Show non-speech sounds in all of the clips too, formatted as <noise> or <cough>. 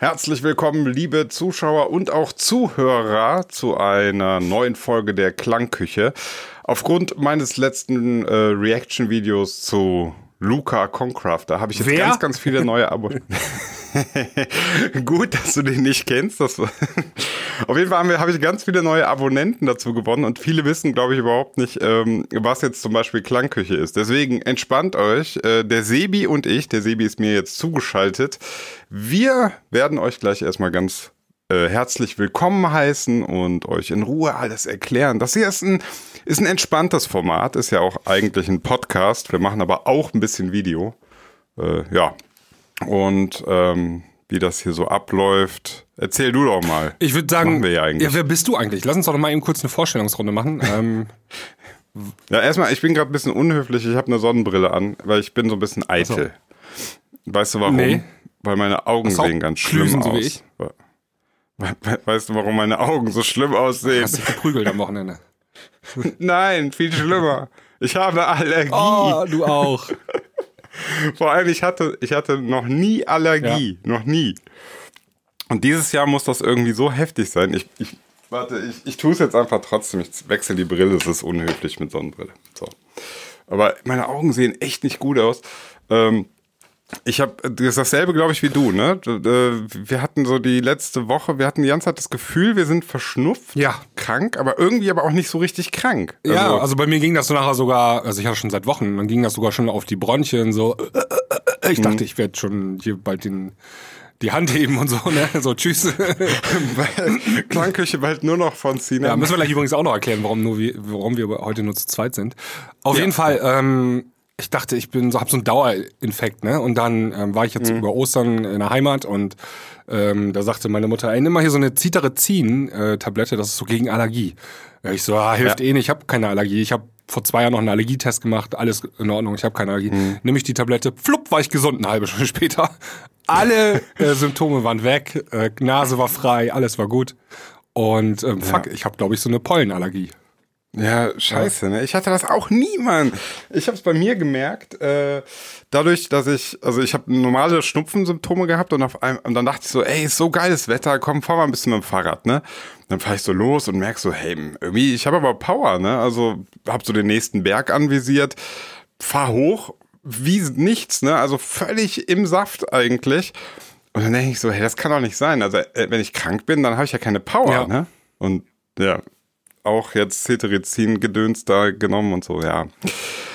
Herzlich willkommen, liebe Zuschauer und auch Zuhörer, zu einer neuen Folge der Klangküche. Aufgrund meines letzten äh, Reaction-Videos zu Luca Concrafter habe ich jetzt Wer? ganz, ganz viele neue Abonnenten. <laughs> <laughs> Gut, dass du den nicht kennst. Das Auf jeden Fall habe ich ganz viele neue Abonnenten dazu gewonnen und viele wissen, glaube ich, überhaupt nicht, ähm, was jetzt zum Beispiel Klangküche ist. Deswegen entspannt euch. Äh, der Sebi und ich, der Sebi ist mir jetzt zugeschaltet. Wir werden euch gleich erstmal ganz äh, herzlich willkommen heißen und euch in Ruhe alles erklären. Das hier ist ein, ist ein entspanntes Format, ist ja auch eigentlich ein Podcast. Wir machen aber auch ein bisschen Video. Äh, ja. Und ähm, wie das hier so abläuft, erzähl du doch mal. Ich würde sagen, ja eigentlich. wer bist du eigentlich? Lass uns doch mal eben kurz eine Vorstellungsrunde machen. <laughs> ähm, Ja, erstmal, ich bin gerade ein bisschen unhöflich. Ich habe eine Sonnenbrille an, weil ich bin so ein bisschen eitel. Weißt du warum? Nee. Weil meine Augen so, sehen ganz schlimm Klüsen, so aus. wie ich? We- <laughs> we- Weißt du, warum meine Augen so schlimm aussehen? hast dich geprügelt am Wochenende. <laughs> Nein, viel schlimmer. Ich habe Allergie. Oh, du auch. <laughs> Vor allem, ich hatte, ich hatte noch nie Allergie. Noch nie. Und dieses Jahr muss das irgendwie so heftig sein. Ich, ich warte, ich, ich tue es jetzt einfach trotzdem. Ich wechsle die Brille. Es ist unhöflich mit Sonnenbrille. So. Aber meine Augen sehen echt nicht gut aus. Ähm, ich habe das ist dasselbe, glaube ich, wie du. Ne? Wir hatten so die letzte Woche, wir hatten die ganze Zeit das Gefühl, wir sind verschnupft, Ja. krank, aber irgendwie aber auch nicht so richtig krank. ja, also bei mir ging das so nachher sogar, also ich hatte schon seit Wochen, dann ging das sogar schon auf die Bronchien so. Ich dachte, ich werde schon hier bald den, die Hand heben und so, ne? So, tschüss. <laughs> Klangküche bald nur noch von Sina. Ja, müssen wir gleich übrigens auch noch erklären, warum, nur wir, warum wir heute nur zu zweit sind. Auf jeden Fall, ähm, ich dachte, ich bin so, hab so einen Dauerinfekt, ne? Und dann ähm, war ich jetzt über Ostern in der Heimat und ähm, da sagte meine Mutter, ey, nimm mal hier so eine Cetirizin-Tablette, das ist so gegen Allergie. Ja, ich so, ah, hilft eh nicht, ich habe keine Allergie. Ich habe vor zwei Jahren noch einen Allergietest gemacht, alles in Ordnung, ich habe keine Allergie. Nimm ich die Tablette, flupp, war ich gesund eine halbe Stunde <laughs> später. Alle äh, Symptome waren weg, äh, Nase war frei, alles war gut. Und ähm, fuck, ich habe, glaube ich, so eine Pollenallergie. Ja, scheiße, ne? Ich hatte das auch nie, Mann. Ich habe es bei mir gemerkt, äh, dadurch, dass ich, also ich habe normale Schnupfensymptome gehabt und auf einmal, und dann dachte ich so, ey, ist so geiles Wetter, komm, fahr mal ein bisschen mit dem Fahrrad, ne? Dann fahr ich so los und merk so, hey, irgendwie, ich habe aber Power, ne? Also hab so den nächsten Berg anvisiert, fahr hoch, wie nichts, ne? Also völlig im Saft eigentlich. Und dann denke ich so, hey, das kann doch nicht sein. Also, äh, wenn ich krank bin, dann habe ich ja keine Power, Ja. ne? Und ja, auch jetzt Cetirizin-Gedöns da genommen und so, ja.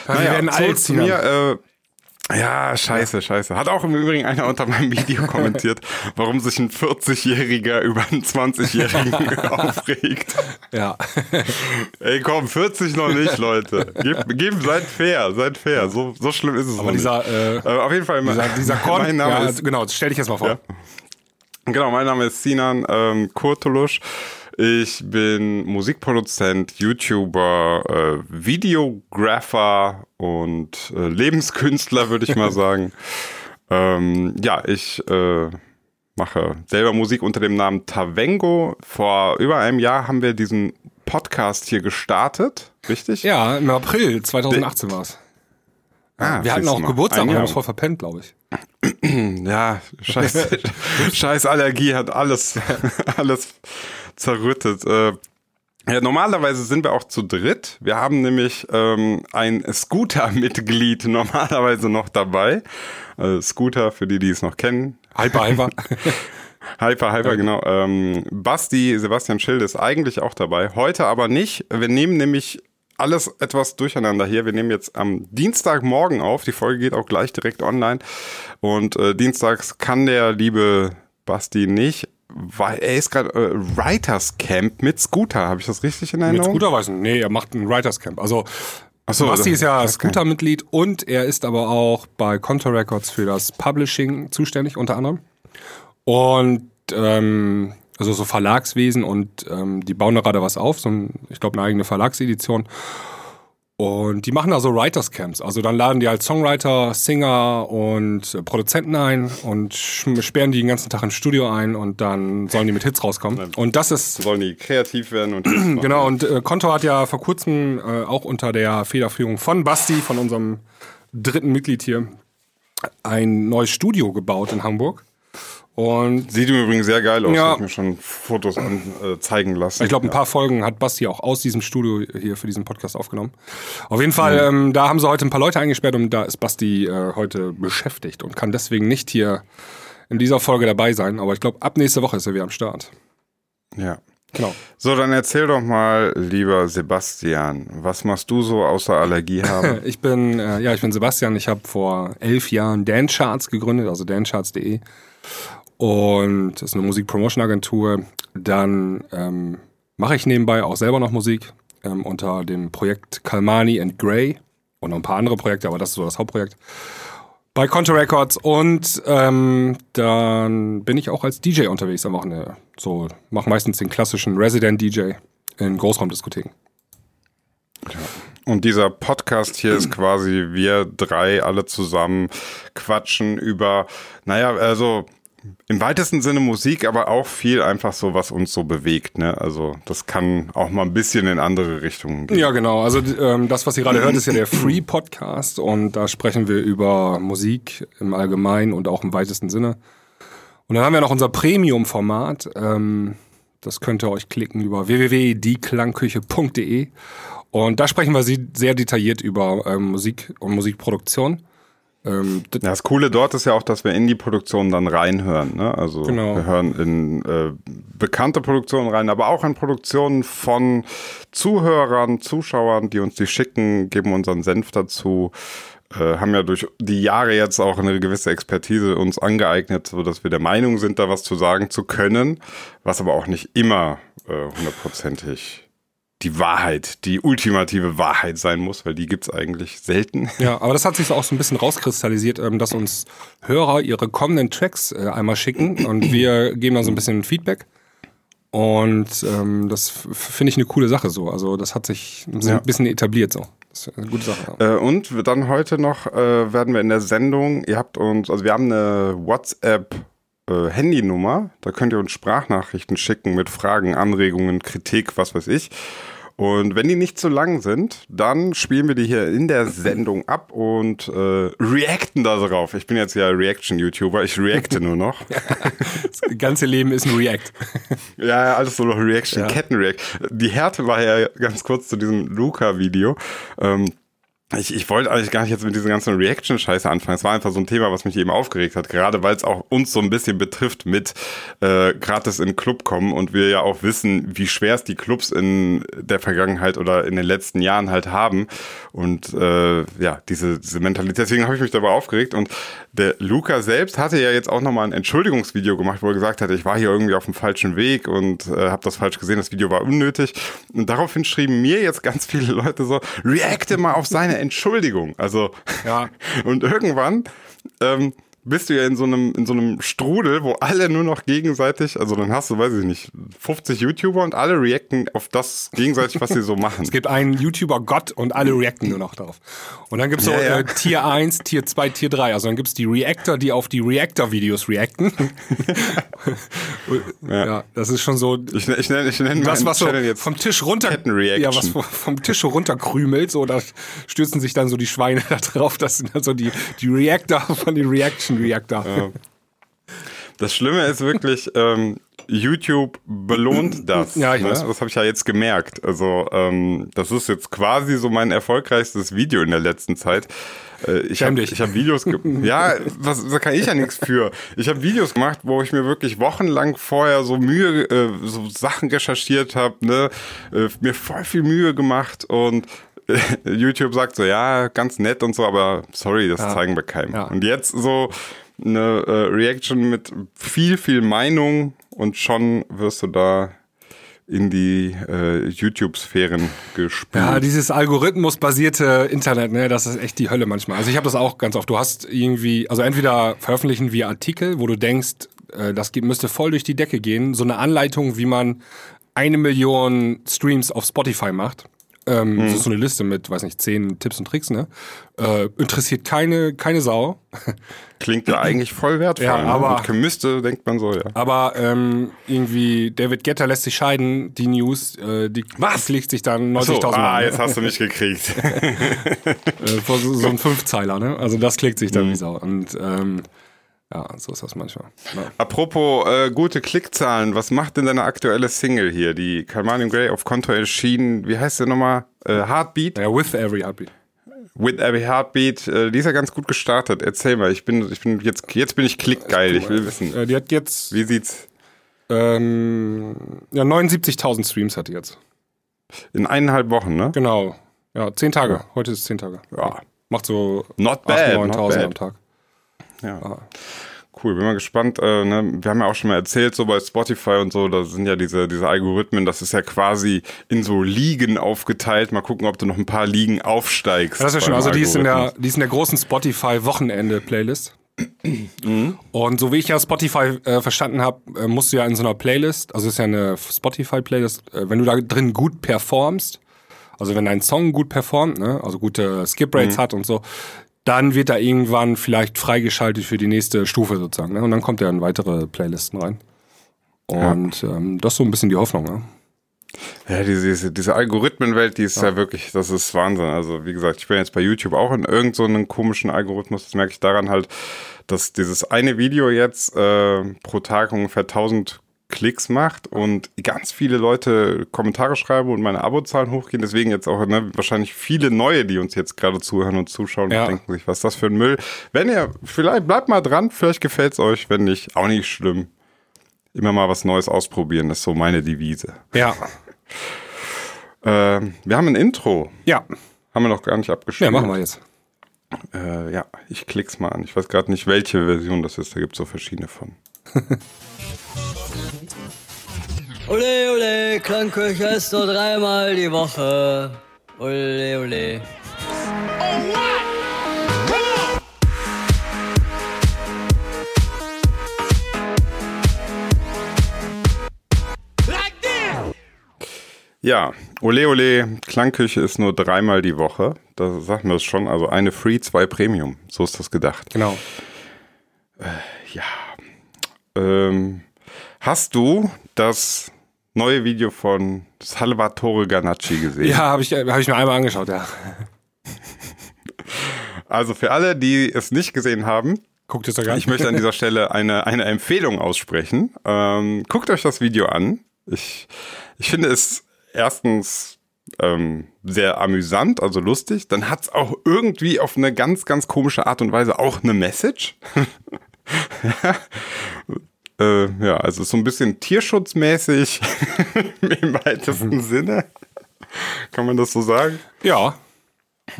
wir werden zurück alt, zu mir. Äh, ja, scheiße, scheiße. Hat auch im Übrigen einer unter meinem Video <laughs> kommentiert, warum sich ein 40-Jähriger über einen 20-Jährigen <laughs> aufregt. Ja. Ey, komm, 40 noch nicht, Leute. Gebt, gebt, seid fair, seid fair. So, so schlimm ist es Aber noch dieser, nicht. äh, Äh, auf jeden Fall, dieser, dieser <laughs> Korn, mein Name ja, ist genau, stell dich jetzt mal vor. Ja. Genau, mein Name ist Sinan ähm, Kurtulusch. Ich bin Musikproduzent, YouTuber, äh, Videographer und äh, Lebenskünstler, würde ich mal <laughs> sagen. ähm, ja, ich äh, mache selber Musik unter dem Namen Tavengo. Vor über einem Jahr haben wir diesen Podcast hier gestartet, richtig? Ja, im April 2018 war es. Ah, Wir hatten auch mal. Geburtstag, wir haben uns voll verpennt, glaube ich. <clears throat> Ja, scheiß, <laughs> scheiß Allergie hat alles, <laughs> alles zerrüttet. Äh, ja, normalerweise sind wir auch zu dritt. Wir haben nämlich ähm, ein Scooter-Mitglied <laughs> normalerweise noch dabei. Äh, Scooter, für die, die es noch kennen. Hyper, hyper. <laughs> Hyper, hyper, genau. Ähm, Basti, Sebastian Schild ist eigentlich auch dabei. Heute aber nicht. Wir nehmen nämlich alles etwas durcheinander hier. Wir nehmen jetzt am Dienstagmorgen auf. Die Folge geht auch gleich direkt online. Und äh, dienstags kann der liebe Basti nicht, er ist gerade äh, Writers Camp mit Scooter. Habe ich das richtig in Mit Erinnerung? Scooter weiß ich nicht. Nee, er macht ein Writers Camp. Also, so, Basti das- ist ja okay. Scooter-Mitglied und er ist aber auch bei Conto Records für das Publishing zuständig, unter anderem. Und, ähm, also so Verlagswesen und ähm, die bauen da gerade was auf, so ein, ich glaube eine eigene Verlagsedition. Und die machen da so Writers Camps. Also dann laden die als Songwriter, Singer und äh, Produzenten ein und sperren die den ganzen Tag ins Studio ein und dann sollen die mit Hits rauskommen. Und das ist Sollen die kreativ werden und Hits machen. Genau, und äh, Konto hat ja vor kurzem äh, auch unter der Federführung von Basti, von unserem dritten Mitglied hier, ein neues Studio gebaut in Hamburg. Und Sieht im Übrigen sehr geil aus. Ja. Ich habe mir schon Fotos an, äh, zeigen lassen. ich glaube, ein paar Folgen hat Basti auch aus diesem Studio hier für diesen Podcast aufgenommen. Auf jeden Fall, ähm, da haben sie heute ein paar Leute eingesperrt und da ist Basti äh, heute beschäftigt und kann deswegen nicht hier in dieser Folge dabei sein. Aber ich glaube, ab nächste Woche ist er wieder am Start. Ja. Genau. So, dann erzähl doch mal, lieber Sebastian, was machst du so außer Allergie haben? <laughs> Ich bin, äh, ja, ich bin Sebastian. Ich habe vor elf Jahren Dancecharts gegründet, also dancecharts.de. Und das ist eine Musikpromotion-Agentur. Dann ähm, mache ich nebenbei auch selber noch Musik ähm, unter dem Projekt Kalmani and Grey und noch ein paar andere Projekte, aber das ist so das Hauptprojekt. Bei Conto Records und ähm, dann bin ich auch als DJ unterwegs am Wochenende. So, mache meistens den klassischen Resident DJ in Großraumdiskotheken. Und dieser Podcast hier ist quasi wir drei alle zusammen quatschen über, naja, also im weitesten Sinne Musik, aber auch viel einfach so, was uns so bewegt. Ne? Also das kann auch mal ein bisschen in andere Richtungen gehen. Ja, genau. Also ähm, das, was ihr gerade hört, ist ja der Free Podcast und da sprechen wir über Musik im Allgemeinen und auch im weitesten Sinne. Und dann haben wir noch unser Premium-Format. Ähm, das könnt ihr euch klicken über www.dieklangküche.de und da sprechen wir sehr detailliert über ähm, Musik und Musikproduktion. Ähm, Ja, das Coole dort ist ja auch, dass wir in die Produktion dann reinhören. Ne? Also Genau. wir hören in äh, bekannte Produktionen rein, aber auch in Produktionen von Zuhörern, Zuschauern, die uns die schicken, geben unseren Senf dazu. Äh, haben ja durch die Jahre jetzt auch eine gewisse Expertise uns angeeignet, so dass wir der Meinung sind, da was zu sagen zu können, was aber auch nicht immer äh, hundertprozentig die Wahrheit, die ultimative Wahrheit sein muss, weil die gibt's eigentlich selten. Ja, aber das hat sich so auch so ein bisschen rauskristallisiert, ähm, dass uns Hörer ihre kommenden Tracks äh, einmal schicken und wir geben dann so ein bisschen Feedback. Und ähm, das finde ich eine coole Sache so. Also das hat sich ein bisschen, Ja. etabliert so. Das ist eine gute Sache. Ja. Äh, und dann heute noch äh, werden wir in der Sendung, ihr habt uns, also wir haben eine WhatsApp äh, Handynummer, da könnt ihr uns Sprachnachrichten schicken mit Fragen, Anregungen, Kritik, was weiß ich. Und wenn die nicht zu lang sind, dann spielen wir die hier in der Sendung ab und äh, reacten da drauf. Ich bin jetzt ja Reaction-YouTuber, ich reacte nur noch. <laughs> Das ganze Leben ist ein React. <laughs> Ja, ja, alles so noch Reaction, Kettenreact. Die Härte war ja ganz kurz zu diesem Luca-Video. Ähm, ich, ich wollte eigentlich gar nicht jetzt mit dieser ganzen Reaction-Scheiße anfangen. Es war einfach so ein Thema, was mich eben aufgeregt hat, gerade weil es auch uns so ein bisschen betrifft mit äh, gratis in Club kommen und wir ja auch wissen, wie schwer es die Clubs in der Vergangenheit oder in den letzten Jahren halt haben. Und äh, ja, diese, diese Mentalität, deswegen habe ich mich dabei aufgeregt. Und der Luca selbst hatte ja jetzt auch nochmal ein Entschuldigungsvideo gemacht, wo er gesagt hat, ich war hier irgendwie auf dem falschen Weg und äh, habe das falsch gesehen, das Video war unnötig. Und daraufhin schrieben mir jetzt ganz viele Leute so, reacte mal auf seine Entschuldigung. Also, Ja. <laughs> und irgendwann ähm, bist du ja in so einem in so einem Strudel, wo alle nur noch gegenseitig, also dann hast du, weiß ich nicht, 50 YouTuber und alle reacten auf das gegenseitig, was sie so machen. <laughs> Es gibt einen YouTuber Gott und alle reacten nur noch darauf. Und dann gibt's so Ja, ja. Äh, Tier 1, Tier 2, Tier 3. Also dann gibt's die Reactor, die auf die Reactor-Videos reacten. <laughs> ja. das ist schon so Ich, ich nenne ich nenn was, meinen was so jetzt vom Tisch runter, ja, was vom- Tisch runterkrümelt, so da stürzen sich dann so die Schweine <laughs> da drauf. Das sind dann so die, die Reactor von den Reaction Reactor. Das Schlimme ist wirklich, ähm, YouTube belohnt <clears throat> das. Ja, ich ne? weiß. Das habe ich ja jetzt gemerkt. Also ähm, das ist jetzt quasi so mein erfolgreichstes Video in der letzten Zeit. Äh, ich habe hab Videos, <laughs> ja, was, da kann ich ja nichts für. Ich habe Videos gemacht, wo ich mir wirklich wochenlang vorher so Mühe, äh, so Sachen recherchiert habe, ne, äh, mir voll viel Mühe gemacht und <laughs> YouTube sagt so, ja, ganz nett und so, aber sorry, das zeigen wir keinem. Ja. Und jetzt so eine äh, Reaction mit viel, viel Meinung und schon wirst du da in die äh, YouTube-Sphären gespült. Ja, dieses algorithmusbasierte Internet, ne, das ist echt die Hölle manchmal. Also ich habe das auch ganz oft. Du hast irgendwie, also entweder veröffentlichen wir Artikel, wo du denkst, äh, das müsste voll durch die Decke gehen. So eine Anleitung, wie man eine Million Streams auf Spotify macht. Ähm, Das ist so eine Liste mit, weiß nicht, zehn Tipps und Tricks, ne? Äh, interessiert keine, keine Sau. <laughs> Klingt ja eigentlich voll wertvoll. Ja, ne? aber- Und müsste, denkt man so, ja. Aber ähm, irgendwie, David Getter lässt sich scheiden, die News, äh, die Was? klickt sich dann 90.000 So, ah, Mal. jetzt hast du mich gekriegt. <laughs> Äh, so, so ein Fünfzeiler, ne? Also das klickt sich dann wie Sau. Und ähm, Ja, so ist das manchmal. Ja. Apropos äh, gute Klickzahlen, was macht denn deine aktuelle Single hier? Die Calmanium Grey auf Konto erschienen, wie heißt der nochmal? Äh, Heartbeat? Ja, with every heartbeat. With Every Heartbeat, äh, die ist ja ganz gut gestartet. Erzähl mal, ich bin, ich bin jetzt, jetzt bin ich klickgeil, ich will wissen. Äh, die hat jetzt. Wie sieht's? Ähm, ja, 79.000 Streams hat die jetzt. In eineinhalb Wochen, ne? Genau. Ja, zehn Tage. Heute ist zehn Tage. Ja. Macht so not bad, 9.000 am Tag. Ja. Ah. Cool, bin mal gespannt. Äh, ne? Wir haben ja auch schon mal erzählt, so bei Spotify und so, da sind ja diese, diese Algorithmen, das ist ja quasi in so Ligen aufgeteilt. Mal gucken, ob du noch ein paar Ligen aufsteigst. Ja, das ist ja schön. Also die ist, in der, die ist in der großen Spotify-Wochenende-Playlist. Mhm. Und so wie ich ja Spotify äh, verstanden habe, äh, musst du ja in so einer Playlist, also ist ja eine Spotify-Playlist, äh, wenn du da drin gut performst, also wenn dein Song gut performt, ne, also gute Skip-Rates mhm. hat und so, dann wird er irgendwann vielleicht freigeschaltet für die nächste Stufe sozusagen. Ne? Und dann kommt er in weitere Playlisten rein. Und ja. ähm, das ist so ein bisschen die Hoffnung. Ne? Ja, diese, diese, diese Algorithmenwelt, die ist ja. ja. wirklich, das ist Wahnsinn. Also wie gesagt, ich bin jetzt bei YouTube auch in irgendeinem so komischen Algorithmus. Das merke ich daran halt, dass dieses eine Video jetzt äh, pro Tag ungefähr 1000 Klicks macht und ganz viele Leute Kommentare schreiben und meine Abozahlen hochgehen. Deswegen jetzt auch ne, wahrscheinlich viele neue, die uns jetzt gerade zuhören und zuschauen ja. und denken sich, was ist das für ein Müll. Wenn ihr, vielleicht bleibt mal dran, vielleicht gefällt es euch, wenn nicht, auch nicht schlimm. Immer mal was Neues ausprobieren, das ist so meine Devise. Ja. <laughs> äh, wir haben ein Intro. Ja. Haben wir noch gar nicht abgeschlossen. Ja, machen wir jetzt. Äh, ja, ich klick's mal an. Ich weiß gerade nicht, welche Version das ist. Da gibt es so verschiedene von. <laughs> Ole, ole, Klangküche ist nur dreimal die Woche. Ole, ole. Ja, ole ole, Klangküche ist nur dreimal die Woche. Da sagen wir es schon. Also eine Free, zwei Premium. So ist das gedacht. Genau. Äh, ja. Ähm, hast du das neue Video von Salvatore Ganacci gesehen? Ja, habe ich, hab ich mir einmal angeschaut, ja. Also für alle, die es nicht gesehen haben, Guckt es Ich möchte an dieser Stelle eine, eine Empfehlung aussprechen. Ähm, guckt euch das Video an. Ich, ich finde es erstens ähm, sehr amüsant, also lustig. Dann hat es auch irgendwie auf eine ganz, ganz komische Art und Weise auch eine Message. <laughs> ja. Äh, ja, also so ein bisschen tierschutzmäßig <laughs> im weitesten Sinne. Kann man das so sagen? Ja.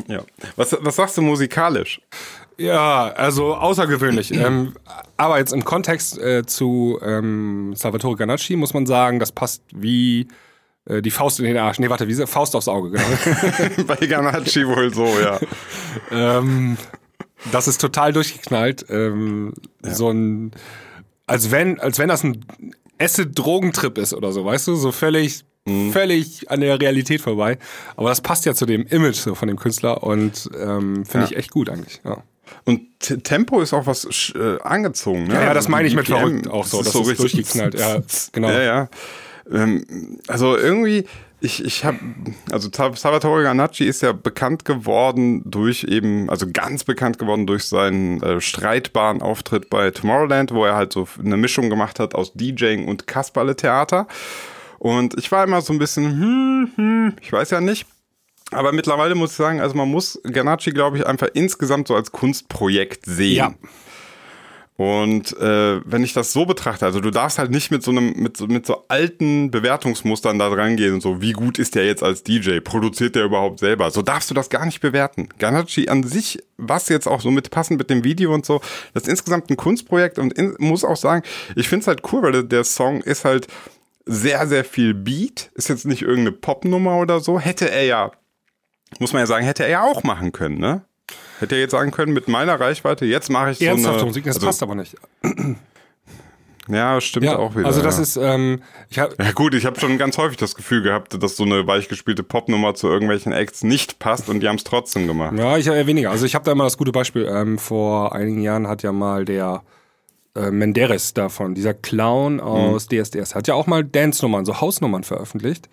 Ja. Was, was sagst du musikalisch? Ja, also außergewöhnlich. <clears throat> ähm, aber jetzt im Kontext äh, zu ähm, Salvatore Ganacci muss man sagen, das passt wie äh, die Faust in den Arsch. Nee, warte, wie Faust aufs Auge, genau. <laughs> Bei Ganacci wohl so, ja. <laughs> ähm, das ist total durchgeknallt. Ähm, ja. So ein als wenn, als wenn das ein Acid-Drogentrip ist oder so, weißt du? So völlig, mhm. völlig an der Realität vorbei. Aber das passt ja zu dem Image so von dem Künstler und ähm, finde ja. ich echt gut eigentlich, ja. Und Tempo ist auch was äh, angezogen, ne? Ja, ja das also meine ich mit verrückt auch so. Das, so ist durchgeknallt, ja, <laughs> genau. Ja, ja. Ähm, also irgendwie, ich, ich habe, also Salvatore Ganacci ist ja bekannt geworden durch eben, also ganz bekannt geworden durch seinen äh, streitbaren Auftritt bei Tomorrowland, wo er halt so eine Mischung gemacht hat aus DJing und Kasperle-Theater. Und ich war immer so ein bisschen, hm, hm, ich weiß ja nicht. Aber mittlerweile muss ich sagen, also man muss Ganacci, glaube ich, einfach insgesamt so als Kunstprojekt sehen. Ja. Und äh, wenn ich das so betrachte, also du darfst halt nicht mit so einem, mit so, mit so alten Bewertungsmustern da dran gehen und so, wie gut ist der jetzt als DJ? Produziert der überhaupt selber? So darfst du das gar nicht bewerten. Ganacci an sich, was jetzt auch so mit passend mit dem Video und so, das ist insgesamt ein Kunstprojekt und in, muss auch sagen, ich finde es halt cool, weil der Song ist halt sehr, sehr viel Beat, ist jetzt nicht irgendeine Popnummer oder so. Hätte er ja, muss man ja sagen, hätte er ja auch machen können, ne? Hätte er jetzt sagen können, mit meiner Reichweite, jetzt mache ich Ernsthafte so eine... Musik, das also, passt aber nicht. Ja, stimmt ja, auch wieder. Also das ja. ist, ähm, ich hab, ja gut, ich habe schon ganz häufig das Gefühl gehabt, dass so eine weichgespielte Popnummer zu irgendwelchen Acts nicht passt und die haben es trotzdem gemacht. Ja, ich eher weniger. Also ich habe da immer das gute Beispiel. Ähm, vor einigen Jahren hat ja mal der äh, Menderes davon, dieser Clown aus DSDS, hat ja auch mal Dance-Nummern, so Hausnummern veröffentlicht.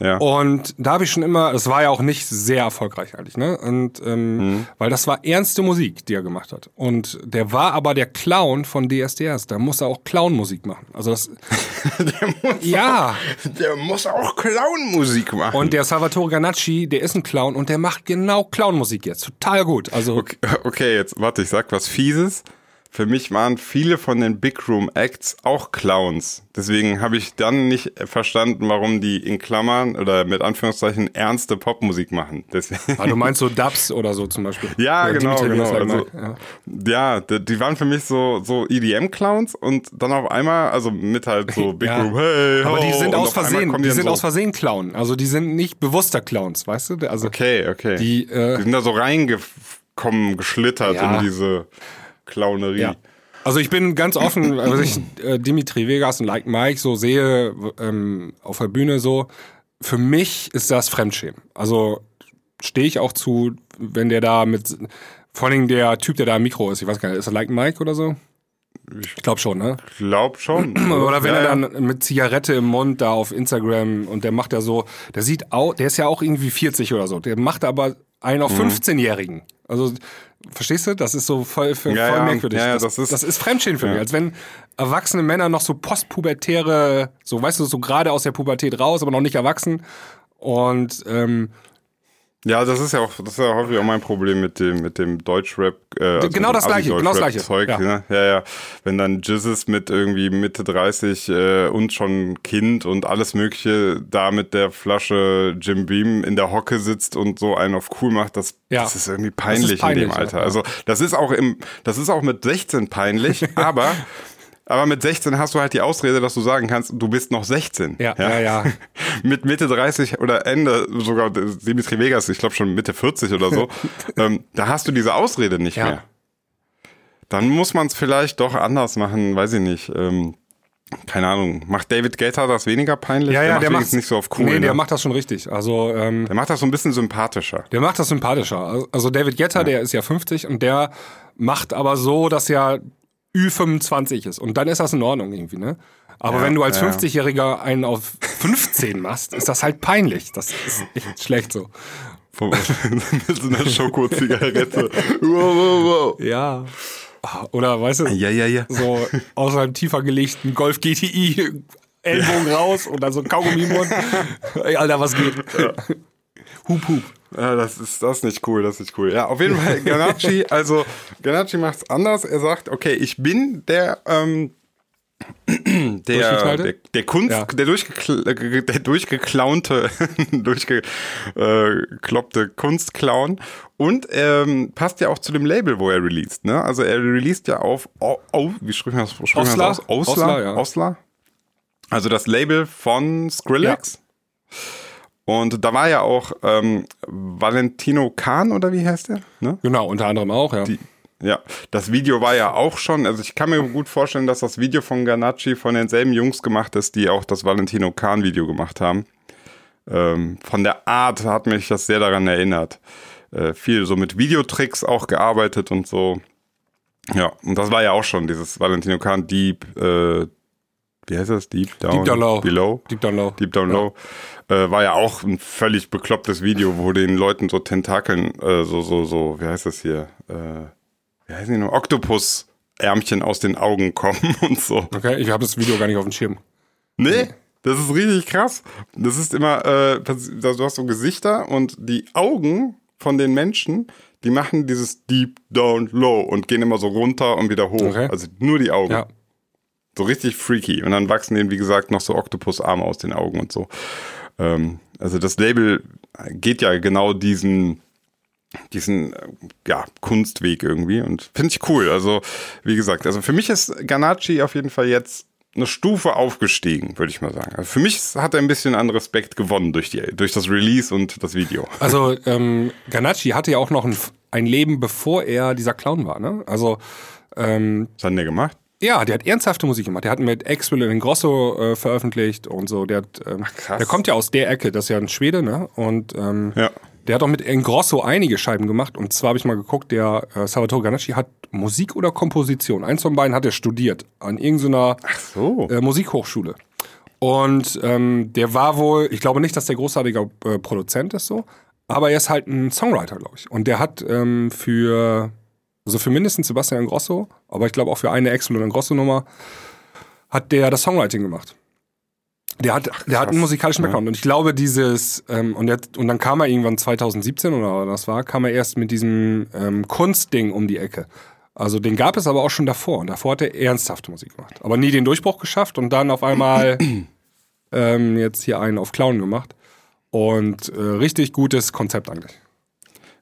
Ja. Und da habe ich schon immer, es war ja auch nicht sehr erfolgreich eigentlich, ne? Und ähm, Mhm. weil das war ernste Musik, die er gemacht hat. Und der war aber der Clown von DSDS. Da muss er auch Clown-Musik machen. Also das, <laughs> der, muss ja. auch, der muss auch Clown-Musik machen. Und der Salvatore Ganacci, der ist ein Clown und der macht genau Clown-Musik jetzt. Total gut. Also Okay, okay, jetzt warte, ich sag was Fieses. Für mich waren viele von den Big Room Acts auch Clowns. Deswegen habe ich dann nicht verstanden, warum die in Klammern oder mit Anführungszeichen ernste Popmusik machen. Deswegen. Ah, du meinst so Dubs oder so zum Beispiel. Ja, Oder genau, genau. Also, ja. ja, die, waren für mich so, so EDM-Clowns und dann auf einmal, also mit halt so Big Ja. Room, hey, Aber die ho, sind aus Versehen, die sind so, aus Versehen Clown. Also die sind nicht bewusster Clowns, weißt du? Also Okay, okay. Die, äh, die sind da so reingekommen, geschlittert Ja. in diese Clownerie. Ja. Also ich bin ganz offen, <clears throat> als ich äh, Dimitri Vegas und Like Mike so sehe ähm, auf der Bühne so, für mich ist das Fremdschämen. Also stehe ich auch zu, wenn der da mit, vor allem der Typ, der da im Mikro ist, ich weiß gar nicht, ist er Like Mike oder so? Ich glaube schon, ne? Glaub schon. <clears throat> Oder wenn ja, er dann mit Zigarette im Mund da auf Instagram und der macht ja so, der sieht auch, der ist ja auch irgendwie 40 oder so, der macht aber einen Mhm. auf 15-Jährigen. Also, verstehst du? Das ist so voll, voll Ja, ja. merkwürdig. Ja, das, das ist- das ist Fremdschämen für mich. Als wenn erwachsene Männer noch so postpubertäre, so weißt du, so gerade aus der Pubertät raus, aber noch nicht erwachsen. Und ähm, Ja, das ist ja auch, das ist ja häufig auch mein Problem mit dem, mit dem Deutschrap. Äh, also Genau das Gleiche, genau das Gleiche. Zeug, Ja. Ne? ja, ja. Wenn dann Jizzes mit irgendwie Mitte 30 äh, und schon Kind und alles Mögliche da mit der Flasche Jim Beam in der Hocke sitzt und so einen auf cool macht, das, Ja. das ist irgendwie peinlich, Das ist peinlich, in dem Alter. ja. Also das ist auch im, das ist auch mit 16 peinlich, <laughs> aber aber mit 16 hast du halt die Ausrede, dass du sagen kannst, du bist noch 16. Ja, ja, ja. <laughs> mit Mitte 30 oder Ende, sogar Dimitri Vegas, ich glaube schon Mitte 40 oder so, <laughs> ähm, da hast du diese Ausrede nicht Ja. mehr. Dann muss man es vielleicht doch anders machen, weiß ich nicht. Ähm, keine Ahnung. Macht David Guetta das weniger peinlich? ja, ja, der macht wenigstens nicht so auf cool. Nee, ne? der macht das schon richtig. Also ähm, der macht das so ein bisschen sympathischer. Der macht das sympathischer. Also David Guetta, der ist ja 50 und der macht aber so, dass er Ü25 ist. Und dann ist das in Ordnung irgendwie, ne? Aber Ja, wenn du als ja. 50-Jähriger einen auf 15 machst, ist das halt peinlich. Das ist echt schlecht so. <laughs> Mit so einer Schokozigarette. wow, wow, wow. Ja. Oder weißt du, Ja, ja, ja. so aus einem tiefer gelegten Golf GTI Ellbogen raus und dann so ein Kaugummi im Mund. Ey, Alter, was geht? Hup, hup. Ja, das ist das ist nicht cool, das ist nicht cool. Ja, auf jeden Fall Ganacci, <laughs> also Ganacci macht's anders. Er sagt, okay, ich bin der ähm, <clears throat> der, der, der Kunst, Ja. der, durchgekl äh, der durchgeklaunte, <laughs> durchgekloppte Kunstclown und ähm, passt ja auch zu dem Label, wo er released. Ne? Also er released ja auf, oh, oh, wie spricht man das, spricht man Osler? das aus? Osler, Osler, ja. Osler. Also das Label von Skrillex. Und da war ja auch ähm, Valentino Kahn oder wie heißt der? Ne? Genau, unter anderem auch, ja. Die, ja, das Video war ja auch schon, also ich kann mir gut vorstellen, dass das Video von Ganacci von denselben Jungs gemacht ist, die auch das Valentino Kahn Video gemacht haben. Ähm, von der Art hat mich das sehr daran erinnert. Äh, viel so mit Videotricks auch gearbeitet und so. Ja, und das war ja auch schon dieses Valentino Kahn Deep, äh, wie heißt das? Deep Down, Deep Down Low. Below. Deep Down Low. Deep Down Low. Äh, war ja auch ein völlig beklopptes Video, wo den Leuten so Tentakeln, äh, so, so, so, wie heißt das hier? Äh, wie heißen die noch? Oktopus-Ärmchen aus den Augen kommen <laughs> und so. Okay, ich habe das Video gar nicht auf dem Schirm. Nee, das ist richtig krass. Das ist immer, äh, du hast so Gesichter und die Augen von den Menschen, die machen dieses Deep Down Low und gehen immer so runter und wieder hoch. Okay. Also nur die Augen. Ja. So richtig freaky. Und dann wachsen denen, wie gesagt, noch so Oktopusarme aus den Augen und so. Ähm, also das Label geht ja genau diesen, diesen äh, ja, Kunstweg irgendwie und finde ich cool. Also, wie gesagt, also für mich ist Ganacci auf jeden Fall jetzt eine Stufe aufgestiegen, würde ich mal sagen. Also für mich hat er ein bisschen an Respekt gewonnen durch, die, durch das Release und das Video. Also <laughs> ähm, Ganacci hatte ja auch noch ein, ein Leben, bevor er dieser Clown war. Ne? Also ähm, Was hat denn der gemacht? Ja, der hat ernsthafte Musik gemacht. Der hat mit Axwell in Grosso äh, veröffentlicht und so. Der, hat, ähm, krass. der kommt ja aus der Ecke. Das ist ja ein Schwede, ne? Und ähm, Ja. Der hat auch mit Engrosso einige Scheiben gemacht. Und zwar habe ich mal geguckt, der äh, Salvatore Ganacci hat Musik oder Komposition. Eins von beiden hat er studiert an irgendeiner so. äh, Musikhochschule. Und ähm, der war wohl, ich glaube nicht, dass der großartiger äh, Produzent ist so, aber er ist halt ein Songwriter, glaube ich. Und der hat ähm, für, also für mindestens Sebastian Grosso, aber ich glaube auch für eine Excel und Grosso Nummer, hat der das Songwriting gemacht. Der hat, der hat einen musikalischen Background. Und ich glaube, dieses, ähm, und, der, und dann kam er irgendwann 2017 oder das war, kam er erst mit diesem ähm, Kunstding um die Ecke. Also den gab es aber auch schon davor. Und davor hat er ernsthafte Musik gemacht. Aber nie den Durchbruch geschafft und dann auf einmal <clears throat> ähm, jetzt hier einen auf Clown gemacht. Und äh, richtig gutes Konzept eigentlich.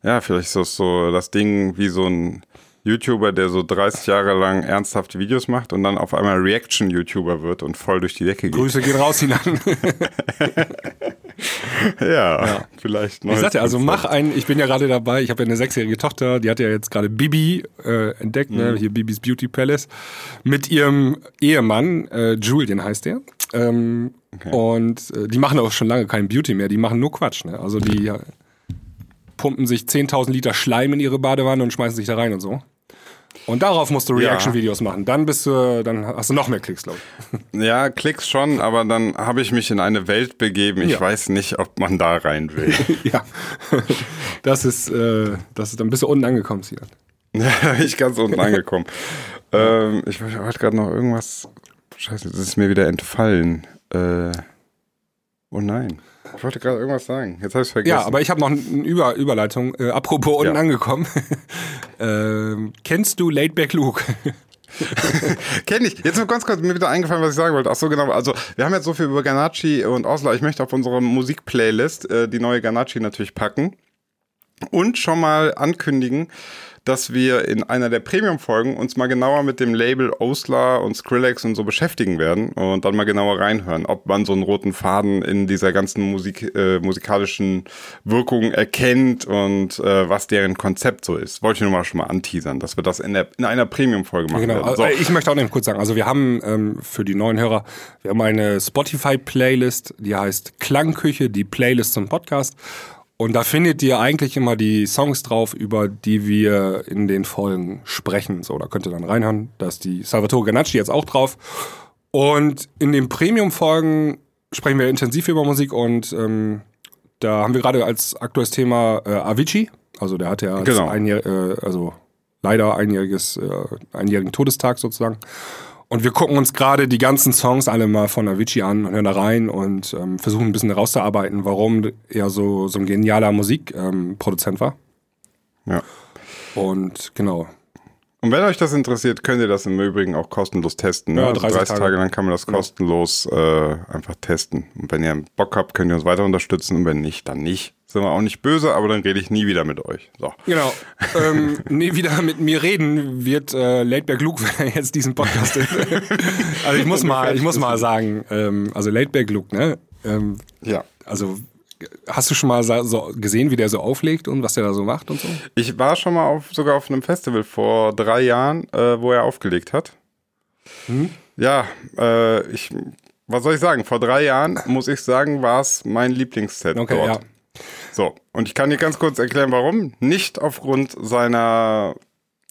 Ja, vielleicht ist das so das Ding wie so ein YouTuber, der so 30 Jahre lang ernsthafte Videos macht und dann auf einmal Reaction-YouTuber wird und voll durch die Decke geht. Grüße gehen raus hinein. <laughs> ja, ja, vielleicht Ich sagte, also mach ein, ich bin ja gerade dabei, ich habe ja eine sechsjährige Tochter, die hat ja jetzt gerade Bibi äh, entdeckt, ne, mhm. ne, hier Bibis Beauty Palace, mit ihrem Ehemann, äh, Julian heißt der. Ähm, okay. Und äh, die machen auch schon lange keinen Beauty mehr, die machen nur Quatsch. Ne? Also die pumpen sich 10.000 Liter Schleim in ihre Badewanne und schmeißen sich da rein und so. Und darauf musst du Reaction-Videos ja. machen. Dann bist du, dann hast du noch mehr Klicks, glaube ich. Ja, Klicks schon, aber dann habe ich mich in eine Welt begeben. Ich ja. weiß nicht, ob man da rein will. <laughs> ja, das ist, äh, das ist dann bist du unten angekommen, Sinan. Ja, ich ganz unten angekommen. <laughs> ähm, ich wollte gerade noch irgendwas. Scheiße, das ist mir wieder entfallen. Äh, oh nein. Ich wollte gerade irgendwas sagen. Jetzt habe ich es vergessen. Ja, aber ich habe noch eine Über Überleitung. Äh, apropos unten ja. angekommen. <laughs> äh, kennst du Laidback Luke? <laughs> Kenn ich. Jetzt ist ganz kurz mir wieder eingefallen, was ich sagen wollte. Ach so, genau. Also, wir haben jetzt so viel über Ganacci und Osler. Ich möchte auf unsere Musikplaylist äh, die neue Ganacci natürlich packen. Und schon mal ankündigen, dass wir in einer der Premium-Folgen uns mal genauer mit dem Label Osler und Skrillex und so beschäftigen werden und dann mal genauer reinhören, ob man so einen roten Faden in dieser ganzen Musik, äh, musikalischen Wirkung erkennt und äh, was deren Konzept so ist. Wollte ich nur mal schon mal anteasern, dass wir das in, der, in einer Premium-Folge machen. Genau. So. Ich möchte auch noch kurz sagen, also wir haben ähm, für die neuen Hörer, wir haben eine Spotify-Playlist, die heißt Klangküche, die Playlist zum Podcast. Und da findet ihr eigentlich immer die Songs drauf, über die wir in den Folgen sprechen. So, da könnt ihr dann reinhören. Da ist die Salvatore Ganacci jetzt auch drauf. Und in den Premium-Folgen sprechen wir intensiv über Musik und ähm, da haben wir gerade als aktuelles Thema äh, Avicii. Also der hatte ja genau. einjähr, äh, also leider einjähriges, äh, einjährigen Todestag sozusagen. Und wir gucken uns gerade die ganzen Songs alle mal von Avicii an und hören da rein und ähm, versuchen ein bisschen herauszuarbeiten, warum er so, so ein genialer Musikproduzent ähm, war. Ja. Und genau. Und wenn euch das interessiert, könnt ihr das im Übrigen auch kostenlos testen. Ne? Ja, 30, also 30 Tage. Tage lang kann man das kostenlos äh, einfach testen. Und wenn ihr Bock habt, könnt ihr uns weiter unterstützen und wenn nicht, dann nicht sind wir auch nicht böse, aber dann rede ich nie wieder mit euch. So. Genau. <laughs> ähm, nie wieder mit mir reden wird äh, Laidback Luke, <laughs> wenn er jetzt diesen Podcast ist. <laughs> also ich muss mal, ich muss mal sagen, ähm, also Laidback Luke, ne? Ähm, ja. Also Hast du schon mal so gesehen, wie der so auflegt und was der da so macht und so? Ich war schon mal auf, sogar auf einem Festival vor drei Jahren, äh, wo er aufgelegt hat. Hm? Ja, äh, ich, was soll ich sagen? Vor drei Jahren, muss ich sagen, war es mein Lieblingsset okay, dort. Ja. So, und ich kann dir ganz kurz erklären, warum. Nicht aufgrund seiner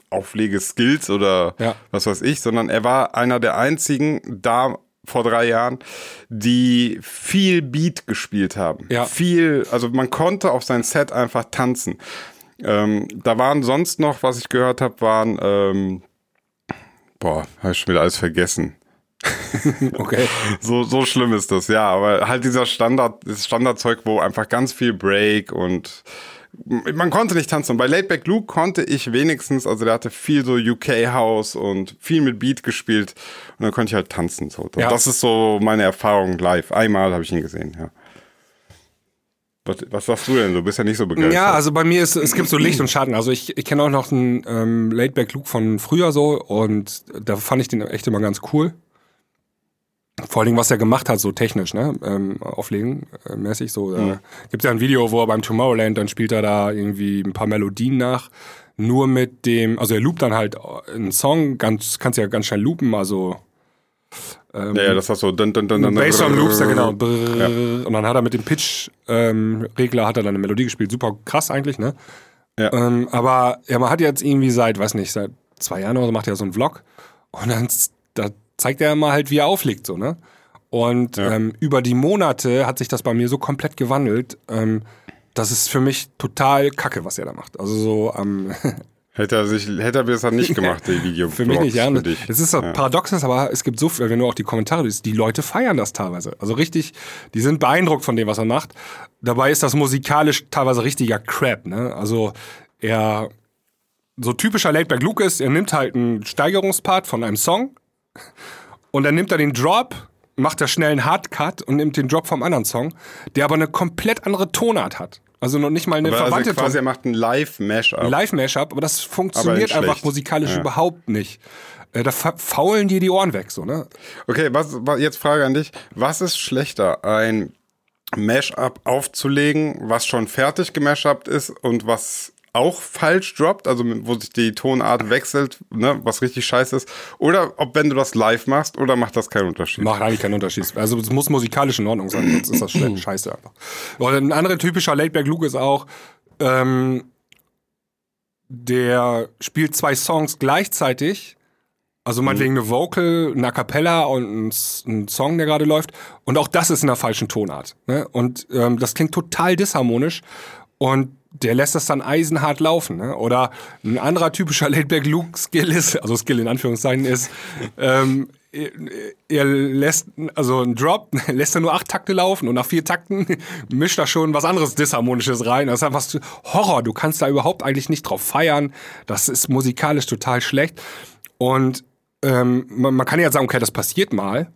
Auflegeskills oder ja. was weiß ich, sondern er war einer der einzigen da vor drei Jahren, die viel Beat gespielt haben. Ja. Viel, also man konnte auf sein Set einfach tanzen. Ähm, da waren sonst noch, was ich gehört habe, waren, ähm, boah, habe ich schon wieder alles vergessen. <laughs> okay. So, so schlimm ist das, ja. Aber halt dieser Standard, das Standardzeug, wo einfach ganz viel Break und man konnte nicht tanzen. Und bei Laidback Luke konnte ich wenigstens, also der hatte viel so UK House und viel mit Beat gespielt und dann konnte ich halt tanzen. So. Ja. Das ist so meine Erfahrung live. Einmal habe ich ihn gesehen, ja. Was, was sagst du denn? Du bist ja nicht so begeistert. Ja, also bei mir ist es gibt so Licht und Schatten. Also ich, ich kenne auch noch einen ähm, Laidback Luke von früher so und da fand ich den echt immer ganz cool. Vor allem, was er gemacht hat, so technisch, ne? Ähm, auflegen äh, mäßig so. Mhm. Äh, Gibt ja ein Video, wo er beim Tomorrowland, dann spielt er da irgendwie ein paar Melodien nach. Nur mit dem, also er loopt dann halt einen Song, ganz, kannst ja ganz schnell loopen, also Ähm, Ja, ja, das hast so. Dun, dun, dun, dun, Bassdrum Loops, ja genau. Ja. Brrr. Und dann hat er mit dem Pitch-Regler hat er dann eine Melodie gespielt. Super krass eigentlich, ne? Ja. Ähm, aber ja, man hat jetzt irgendwie seit, weiß nicht, seit zwei Jahren oder so macht er so einen Vlog. Und dann da zeigt er mal halt, wie er auflegt, so, ne? Und ähm, über die Monate hat sich das bei mir so komplett gewandelt. Ähm, das ist für mich total kacke, was er da macht. Also so am <laughs> Hätte er sich, hätte er besser nicht gemacht, die <laughs> Video. Für mich nicht, ja. Es ist so paradoxes, aber es gibt so viel, wenn du auch die Kommentare liest, die Leute feiern das teilweise. Also richtig, die sind beeindruckt von dem, was er macht. Dabei ist das musikalisch teilweise richtiger Crap, ne? Also er, so typischer Laidback Luke ist, er nimmt halt einen Steigerungspart von einem Song und dann nimmt er den Drop, macht da schnell einen Hardcut und nimmt den Drop vom anderen Song, der aber eine komplett andere Tonart hat. Also noch nicht mal eine Aber also verwandte quasi, er Tonart. macht ein Live-Mashup. Live-Mashup, aber das funktioniert Aber in einfach musikalisch Ja. überhaupt nicht. Äh, Da fa- faulen dir die Ohren weg, so, ne? Okay, was, was, jetzt Frage an dich. Was ist schlechter, ein Mashup aufzulegen, was schon fertig gemashupt ist und was auch falsch droppt, also wo sich die Tonart wechselt, ne, was richtig scheiße ist, oder ob wenn du das live machst, oder macht das keinen Unterschied? Macht eigentlich keinen Unterschied. Also es muss musikalisch in Ordnung sein, sonst ist das schle- scheiße einfach. Und ein anderer typischer Laidback Luke ist auch, ähm, der spielt zwei Songs gleichzeitig. Also meinetwegen eine Vocal, eine A Cappella und ein, ein Song, der gerade läuft. Und auch das ist in der falschen Tonart. Ne? Und ähm, das klingt total disharmonisch. Und der lässt das dann eisenhart laufen. Ne? Oder ein anderer typischer Laidback Luke Skill ist, also Skill in Anführungszeichen ist, ähm, er- lässt, also ein Drop, <laughs> lässt er nur acht Takte laufen und nach vier Takten <laughs> mischt er schon was anderes Disharmonisches rein. Das ist einfach Horror. Du kannst da überhaupt eigentlich nicht drauf feiern. Das ist musikalisch total schlecht. Und ähm, man, man kann ja sagen, okay, das passiert mal.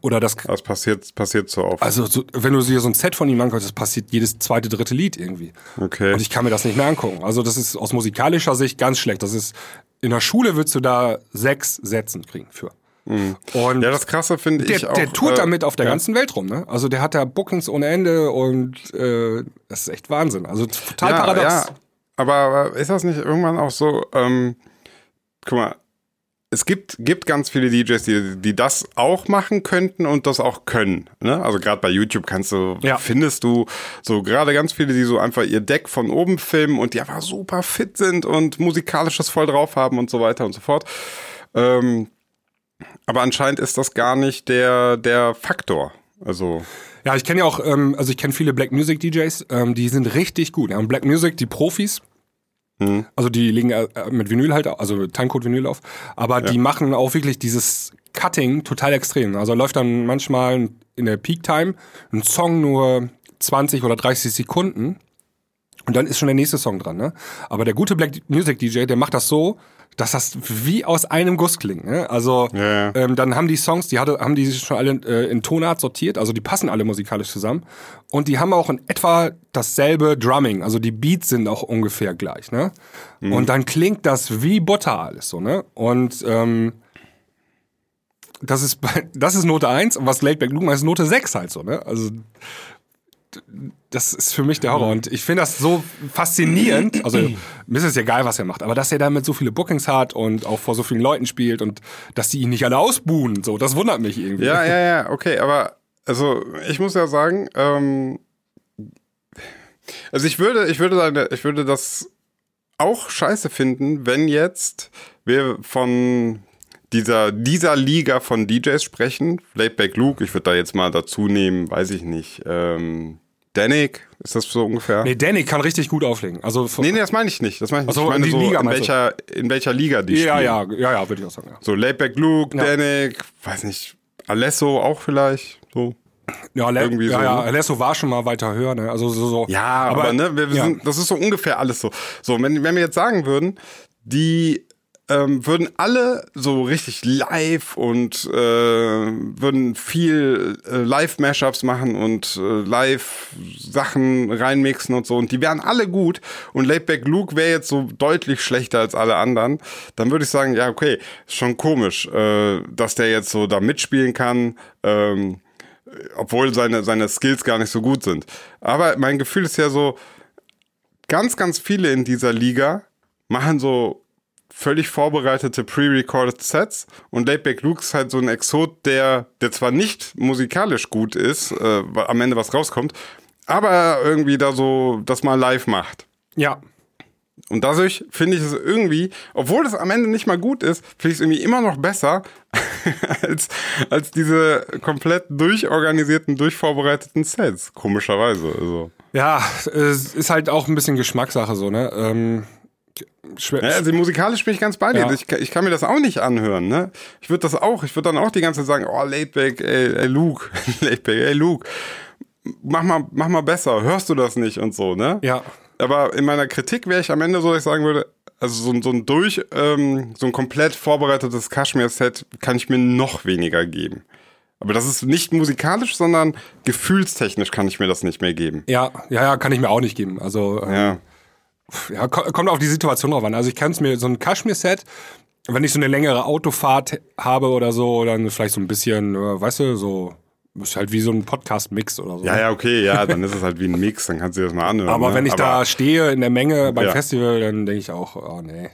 Oder das, Das passiert, passiert so oft. also so, wenn du dir so ein Set von ihm anguckst, das passiert jedes zweite, dritte Lied irgendwie. Okay. Und ich kann mir das nicht mehr angucken. Also das ist aus musikalischer Sicht ganz schlecht. Das ist, in der Schule würdest du da sechs Sätzen kriegen für. Und ja, das Krasse finde ich der, auch. der tourt äh, damit auf der ja. ganzen Welt rum, ne? Also der hat da Bookings ohne Ende und äh, das ist echt Wahnsinn. Also total ja, paradox. Ja, aber, aber ist das nicht irgendwann auch so, ähm, guck mal, es gibt, gibt ganz viele DJs, die, die das auch machen könnten und das auch können. Ne? Also gerade bei YouTube kannst du, Ja. findest du so gerade ganz viele, die so einfach ihr Deck von oben filmen und die einfach super fit sind und musikalisches voll drauf haben und so weiter und so fort. Ähm, aber anscheinend ist das gar nicht der, der Faktor. Also, Ja, ich kenne ja auch, ähm, also ich kenne viele Black Music DJs, ähm, die sind richtig gut. Ja, und Black Music, die Profis, Mhm. also die legen äh, mit Vinyl halt, also Timecode Vinyl auf, aber die machen auch wirklich dieses Cutting total extrem. Also läuft dann manchmal in der Peak Time ein Song nur 20 oder 30 Sekunden und dann ist schon der nächste Song dran. Ne? Aber der gute Black Music DJ, der macht das so, dass das wie aus einem Guss klingt. Ne? Also ja. ähm, dann haben die Songs, die hatte, haben die schon alle äh, in Tonart sortiert, also die passen alle musikalisch zusammen. Und die haben auch in etwa dasselbe Drumming, also die Beats sind auch ungefähr gleich. Ne? Und dann klingt das wie Butter alles so. Ne? Und ähm, das ist, <laughs> das ist Note 1 und was Laidback Luke macht, ist Note 6 halt so. Ne? Also das ist für mich der Horror. Und ich finde das so faszinierend. <clears throat> Also, mir ist es egal, was er macht, aber dass er damit so viele Bookings hat und auch vor so vielen Leuten spielt und dass die ihn nicht alle ausbuhen, so, das wundert mich irgendwie. Ja, ja, ja, okay, aber also ich muss ja sagen, ähm, also ich würde, ich würde sagen, ich würde das auch scheiße finden, wenn jetzt wir von dieser, dieser Liga von DJs sprechen, Laidback Luke, ich würde da jetzt mal dazu nehmen, weiß ich nicht, ähm, Danik, ist das so ungefähr? Nee, Danny kann richtig gut auflegen. Also, Nee, nee, das meine ich nicht. Das meine ich nicht. Ach so, ich meine die so, Liga in, du? welcher, in welcher Liga die ja, spielen. ja, ja, ja, würde ich auch sagen. Ja, So Laidback Luke, Ja. Danik, weiß nicht, Alesso auch vielleicht. So. ja, Le Irgendwie ja, so, ja ne? Alesso war schon mal weiter höher, ne? Also so, so. Ja, aber, ne, wir, wir ja. sind, das ist so ungefähr alles so. So, wenn, wenn wir jetzt sagen würden, die ähm, würden alle so richtig live und äh, würden viel äh, Live-Mashups machen und äh, Live-Sachen reinmixen und so und die wären alle gut und Laidback Luke wäre jetzt so deutlich schlechter als alle anderen, dann würde ich sagen, ja, okay, ist schon komisch, äh, dass der jetzt so da mitspielen kann. Ähm, obwohl seine, seine Skills gar nicht so gut sind. Aber mein Gefühl ist ja so, ganz, ganz viele in dieser Liga machen so völlig vorbereitete pre-recorded Sets und Laidback Luke ist halt so ein Exot, der, der zwar nicht musikalisch gut ist, äh, weil am Ende was rauskommt, aber irgendwie da so das mal live macht. Ja. Und dadurch finde ich es irgendwie, obwohl es am Ende nicht mal gut ist, finde ich es irgendwie immer noch besser <laughs> als, als diese komplett durchorganisierten, durchvorbereiteten Sets, komischerweise. Also. Ja, es ist halt auch ein bisschen Geschmackssache so, ne? Ähm, schwer, Ja, also musikalisch bin ich ganz bei dir. Ja. Ich, ich kann mir das auch nicht anhören, ne? Ich würde das auch, ich würde dann auch die ganze Zeit sagen, oh, Laidback, ey, ey Luke, <laughs> Laidback, ey Luke, mach mal, mach mal besser, hörst du das nicht und so, ne? ja. Aber in meiner Kritik wäre ich am Ende so, dass ich sagen würde, also so, ein- so ein durch, ähm, so ein komplett vorbereitetes Kashmir-Set kann ich mir noch weniger geben. Aber das ist nicht musikalisch, sondern gefühlstechnisch kann ich mir das nicht mehr geben. Ja, ja, ja, kann ich mir auch nicht geben. Also, ähm, Ja. Ja, ko- kommt auf die Situation drauf an. Also ich kann es mir, so ein Kaschmir-Set, wenn ich so eine längere Autofahrt habe oder so, dann vielleicht so ein bisschen, äh, weißt du, so, ist halt wie so ein Podcast-Mix oder so. Ja, ja, okay, ja, dann ist es halt wie ein Mix, dann kannst du dir das mal anhören. Aber ne? wenn ich da stehe in der Menge beim Ja. Festival, dann denke ich auch, oh nee.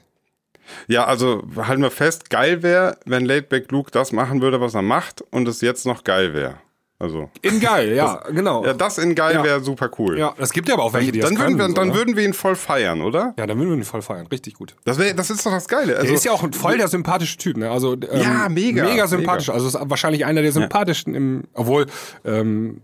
Ja, also halten wir fest, geil wäre, wenn Laidback Luke das machen würde, was er macht und es jetzt noch geil wäre. Also, In geil, ja, genau. ja, das in geil Ja. wäre super cool. Ja, es gibt ja aber auch welche, die dann, das würden können. wir, dann so, ne? würden wir ihn voll feiern, oder? Ja, dann würden wir ihn voll feiern. Richtig gut. Das, wär, das ist doch das Geile. Also, Der ist ja auch ein voll der sympathische Typ, ne? Also ähm, Ja, mega, mega sympathisch. mega. Also ist wahrscheinlich einer der sympathischsten im, obwohl ähm,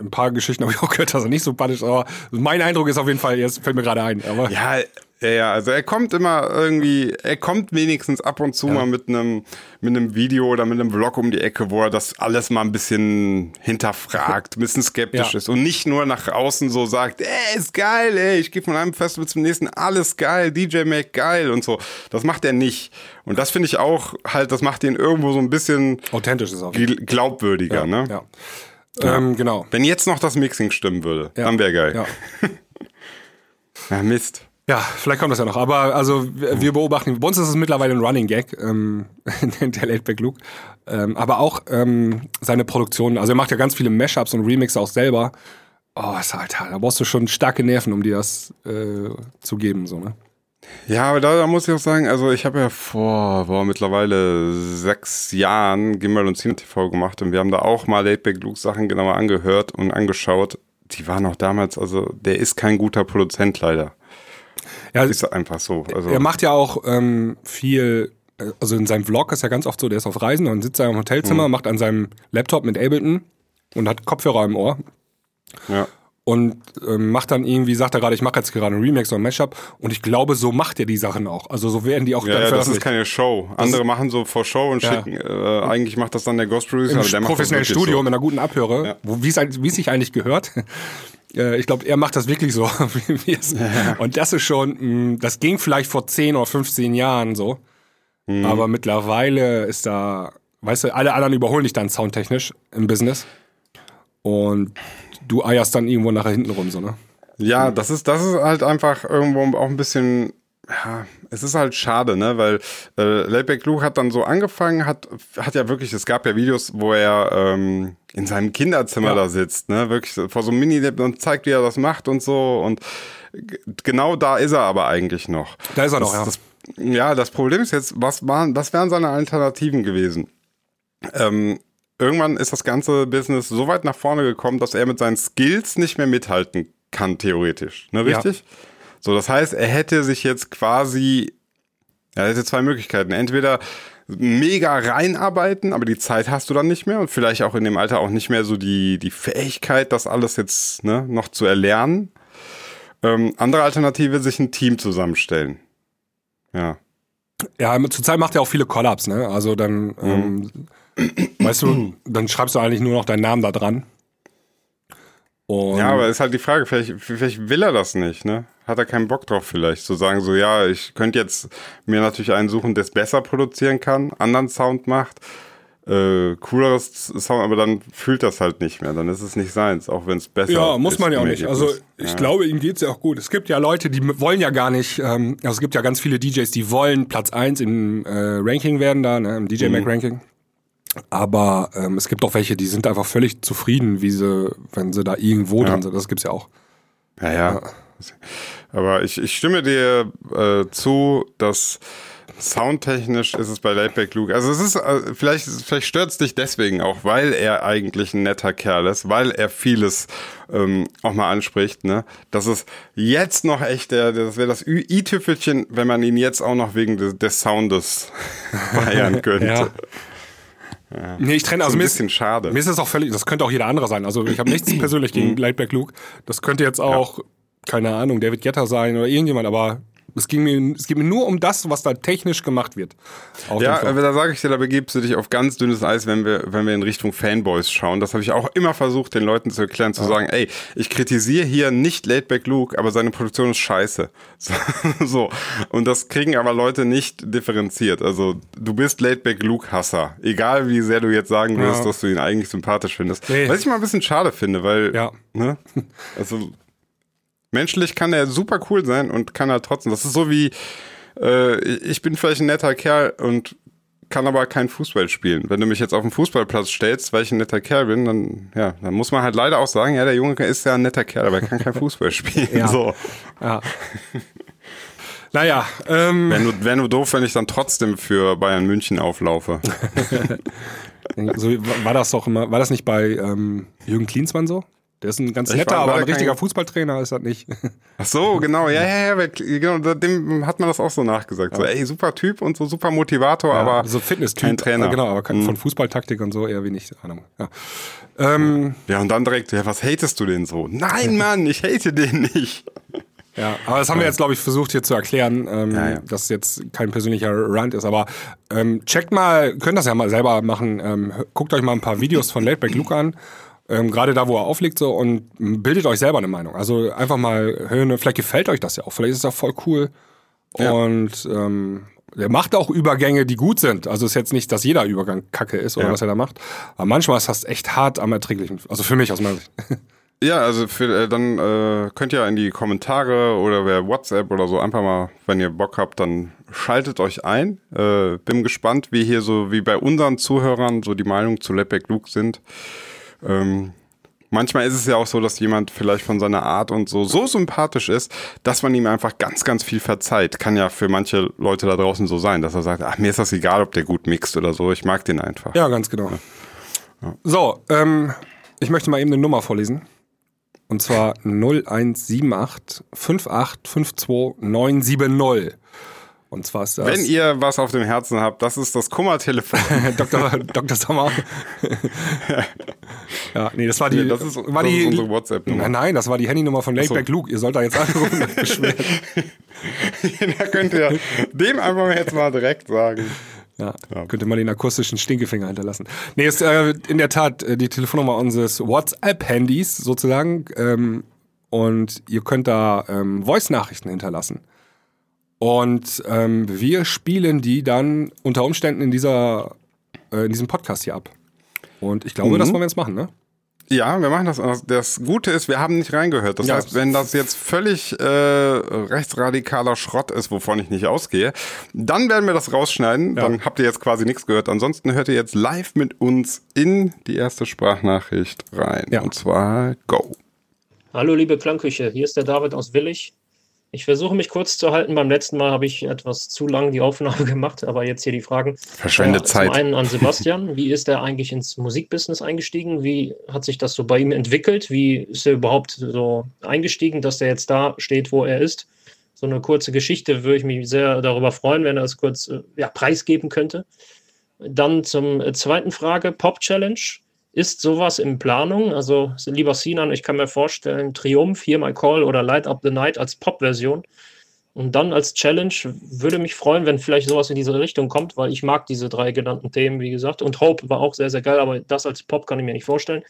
ein paar Geschichten habe ich auch gehört, dass er nicht sympathisch ist, aber mein Eindruck ist auf jeden Fall, jetzt fällt mir gerade ein. Aber Ja, ja, ja, also er kommt immer irgendwie, er kommt wenigstens ab und zu mal mit einem mit einem Video oder mit einem Vlog um die Ecke, wo er das alles mal ein bisschen hinterfragt, ein bisschen skeptisch <laughs> Ja. ist und nicht nur nach außen so sagt, ey, ist geil, ey, ich gehe von einem Festival zum nächsten, alles geil, DJ Mac geil und so. Das macht er nicht. Und das finde ich auch halt, das macht ihn irgendwo so ein bisschen authentisch ist gl- glaubwürdiger, ne? Ja. Ähm, genau. Wenn jetzt noch das Mixing stimmen würde, dann wäre geil. Ja. <laughs> ja, Mist. Ja, vielleicht kommt das ja noch. Aber also wir beobachten, bei uns ist es mittlerweile ein Running Gag, ähm, <laughs> der Laidback Luke. Ähm, aber auch ähm, seine Produktion. Also er macht ja ganz viele Mashups und Remixes auch selber. Oh, halt, da brauchst du schon starke Nerven, um dir das äh, zu geben, so, ne? Ja, aber da, da muss ich auch sagen, also ich habe ja vor boah, mittlerweile sechs Jahren Gimbal und Cine TV gemacht und wir haben da auch mal Laidback Luke Sachen genauer angehört und angeschaut. Die waren auch damals, also der ist kein guter Produzent leider. Ja, Ist einfach so. Also, Er macht ja auch ähm, viel, äh, also in seinem Vlog ist ja ganz oft so, der ist auf Reisen und sitzt da im Hotelzimmer, Mhm. macht an seinem Laptop mit Ableton und hat Kopfhörer im Ohr ja. und ähm, macht dann irgendwie, sagt er gerade, ich mache jetzt gerade einen Remix oder ein Mashup und ich glaube, so macht er die Sachen auch. Also so werden die auch Ja, dann ja, das ist keine Show. Andere machen so vor Show und Ja. schicken, äh, eigentlich macht das dann der Ghost Producer, Im aber der das professionellen Studio so. mit einer guten Abhöre, Ja. wie es sich eigentlich gehört. Äh, Ich glaube, er macht das wirklich so. <laughs> es- Und das ist schon, mh, das ging vielleicht vor 10 oder 15 Jahren so. Mhm. Aber mittlerweile ist da, weißt du, alle anderen überholen dich dann soundtechnisch im Business. Und du eierst dann irgendwo nachher hinten rum, so, ne? Ja, das ist, das ist halt einfach irgendwo auch ein bisschen, ja, es ist halt schade, ne, weil äh, Laidback Luke hat dann so angefangen, hat, hat ja wirklich, es gab ja Videos, wo er ähm, in seinem Kinderzimmer Ja. da sitzt, ne, wirklich vor so einem mini und zeigt, wie er das macht und so und genau da ist er aber eigentlich noch. Da ist er noch, das, ja. Das, ja, das Problem ist jetzt, was waren, was wären seine Alternativen gewesen? Ähm, irgendwann ist das ganze Business so weit nach vorne gekommen, dass er mit seinen Skills nicht mehr mithalten kann, theoretisch. Ne, Ja. So, das heißt, er hätte sich jetzt quasi, er hätte zwei Möglichkeiten. Entweder mega reinarbeiten, aber die Zeit hast du dann nicht mehr und vielleicht auch in dem Alter auch nicht mehr so die, die Fähigkeit, das alles jetzt ne, noch zu erlernen. Ähm, andere Alternative, sich ein Team zusammenstellen. Ja. Ja, zurzeit macht er auch viele Collabs, ne? Also dann, ähm, weißt du, dann schreibst du eigentlich nur noch deinen Namen da dran. Und Ja, aber ist halt die Frage, vielleicht, vielleicht will er das nicht, ne? Hat er keinen Bock drauf vielleicht, zu sagen so, ja, ich könnte jetzt mir natürlich einen suchen, der es besser produzieren kann, anderen Sound macht, äh, cooleres Sound, aber dann fühlt das halt nicht mehr, dann ist es nicht seins, auch wenn es besser ist. Ja, muss man ja auch nicht. Also ich ja. glaube, ihm geht's ja auch gut. Es gibt ja Leute, die wollen ja gar nicht, ähm, also es gibt ja ganz viele DJs, die wollen Platz 1 im äh, Ranking werden da, ne, im DJ Mac Mhm. Aber ähm, es gibt auch welche, die sind einfach völlig zufrieden, wie sie, wenn sie da irgendwo Ja. drin sind. Das gibt's ja auch. Ja, ja. Aber ich, ich stimme dir äh, zu, dass soundtechnisch ist es bei Laidback Luke. Also es ist, äh, vielleicht, vielleicht stört es dich deswegen auch, weil er eigentlich ein netter Kerl ist, weil er vieles ähm, auch mal anspricht, ne? Das ist jetzt noch echt der, das wäre das i-Tüpfelchen, wenn man ihn jetzt auch noch wegen des, des Soundes <laughs> feiern <laughs> könnte. ja. Ja. Nee, ich trenne, also ein mir bisschen ist, schade. Mir ist das auch völlig, das könnte auch jeder andere sein. Also ich habe nichts <clears throat> persönlich gegen Lightback Luke. Das könnte jetzt auch, ja. keine Ahnung, David Getter sein oder irgendjemand, aber es, ging mir, es geht mir nur um das, was da technisch gemacht wird. ja, aber da sage ich dir, da begibst du dich auf ganz dünnes Eis, wenn wir, wenn wir in Richtung Fanboys schauen. Das habe ich auch immer versucht, den Leuten zu erklären, zu ja. sagen, ey, ich kritisiere hier nicht Laidback Luke, aber seine Produktion ist scheiße. <laughs> So. Und das kriegen aber Leute nicht differenziert. Also du bist Laidback Luke-Hasser. Egal wie sehr du jetzt sagen wirst, ja. dass du ihn eigentlich sympathisch findest. Nee. Was ich mal ein bisschen schade finde, weil, ja. ne, also Menschlich kann er super cool sein und kann er trotzdem. Das ist so wie, äh, ich bin vielleicht ein netter Kerl und kann aber kein Fußball spielen. Wenn du mich jetzt auf den Fußballplatz stellst, weil ich ein netter Kerl bin, dann, ja, dann muss man halt leider auch sagen, ja, der Junge ist ja ein netter Kerl, aber er kann kein Fußball <laughs> spielen. ja. So. Ja. Naja, ähm. Wäre nur, wär nur doof, wenn ich dann trotzdem für Bayern München auflaufe. <laughs> so war das doch immer, war das nicht bei ähm, Jürgen Klinsmann so? Der ist ein ganz netter, aber ein richtiger Fußballtrainer ist das nicht. Ach so, genau, ja, ja, ja, genau, dem hat man das auch so nachgesagt. So, ey, super Typ und so super Motivator, ja, aber so Fitness-Typ, kein Trainer. Genau, aber mhm. von Fußballtaktik und so eher wenig Ahnung. Ja. Ähm, ja, und dann direkt, ja, was hatest du denn so? Nein, Mann, ich hate den nicht. Ja, aber das haben wir jetzt, glaube ich, versucht hier zu erklären, ähm, ja, ja. dass jetzt kein persönlicher Rant ist. Aber ähm, checkt mal, könnt das ja mal selber machen. Ähm, guckt euch mal ein paar Videos von Lateback Luke an ähm, gerade da, wo er aufliegt, so und bildet euch selber eine Meinung. Also einfach mal hören, vielleicht gefällt euch das ja auch, vielleicht ist es auch voll cool. Ja. Und ähm, er macht auch Übergänge, die gut sind. Also ist jetzt nicht, dass jeder Übergang Kacke ist oder ja. was er da macht. Aber manchmal ist das echt hart am erträglichen. Also für mich aus meiner Sicht. <laughs> Ja, also für, äh, dann äh, könnt ihr in die Kommentare oder wer WhatsApp oder so einfach mal, wenn ihr Bock habt, dann schaltet euch ein. Äh, bin gespannt, wie hier so, wie bei unseren Zuhörern so die Meinung zu Lepek Luke sind. Ähm, manchmal ist es ja auch so, dass jemand vielleicht von seiner Art und so so sympathisch ist, dass man ihm einfach ganz, ganz viel verzeiht. Kann ja für manche Leute da draußen so sein, dass er sagt, ach, mir ist das egal, ob der gut mixt oder so, ich mag den einfach. Ja, ganz genau. Ja. So, ähm, ich möchte mal eben eine Nummer vorlesen. Und zwar 0178 5852 970. Und zwar ist das. Wenn ihr was auf dem Herzen habt, das ist das Kummertelefon. <laughs> Dr. Dr. Sommer. <laughs> ja, nee, das war die. Nee, das ist, war das die, ist unsere WhatsApp-Nummer. Nein, das war die Handynummer von Laidback so. Luke. Ihr sollt da jetzt anrufen <laughs> da könnt ihr dem einfach jetzt mal direkt sagen. Ja, ja, könnte man den akustischen Stinkefinger hinterlassen. Nee, ist äh, in der Tat äh, die Telefonnummer unseres WhatsApp-Handys sozusagen. Ähm, und ihr könnt da ähm, Voice-Nachrichten hinterlassen. Und ähm, wir spielen die dann unter Umständen in, dieser, äh, in diesem Podcast hier ab. Und ich glaube, mhm. das wollen wir jetzt machen, ne? Ja, wir machen das. Das Gute ist, wir haben nicht reingehört. Das ja. heißt, wenn das jetzt völlig äh, rechtsradikaler Schrott ist, wovon ich nicht ausgehe, dann werden wir das rausschneiden. Ja. Dann habt ihr jetzt quasi nichts gehört. Ansonsten hört ihr jetzt live mit uns in die erste Sprachnachricht rein. Ja. Und zwar Go. Hallo liebe Klangküche, hier ist der David aus Willig. Ich versuche mich kurz zu halten. Beim letzten Mal habe ich etwas zu lang die Aufnahme <laughs> gemacht, aber jetzt hier die Fragen. Verschwendet ja, Zeit. Zum einen an <laughs> Sebastian. Wie ist er eigentlich ins Musikbusiness eingestiegen? Wie hat sich das so bei ihm entwickelt? Wie ist er überhaupt so eingestiegen, dass er jetzt da steht, wo er ist? So eine kurze Geschichte würde ich mich sehr darüber freuen, wenn er es kurz äh, ja, preisgeben könnte. Dann zum äh, zweiten Frage, Pop Challenge. Ist sowas in Planung? Also, lieber Sinan, ich kann mir vorstellen, Triumph, Hear My Call oder Light Up the Night als Pop-Version. Und dann als Challenge würde mich freuen, wenn vielleicht sowas in diese Richtung kommt, weil ich mag diese drei genannten Themen, wie gesagt. Und Hope war auch sehr, sehr geil, aber das als Pop kann ich mir nicht vorstellen.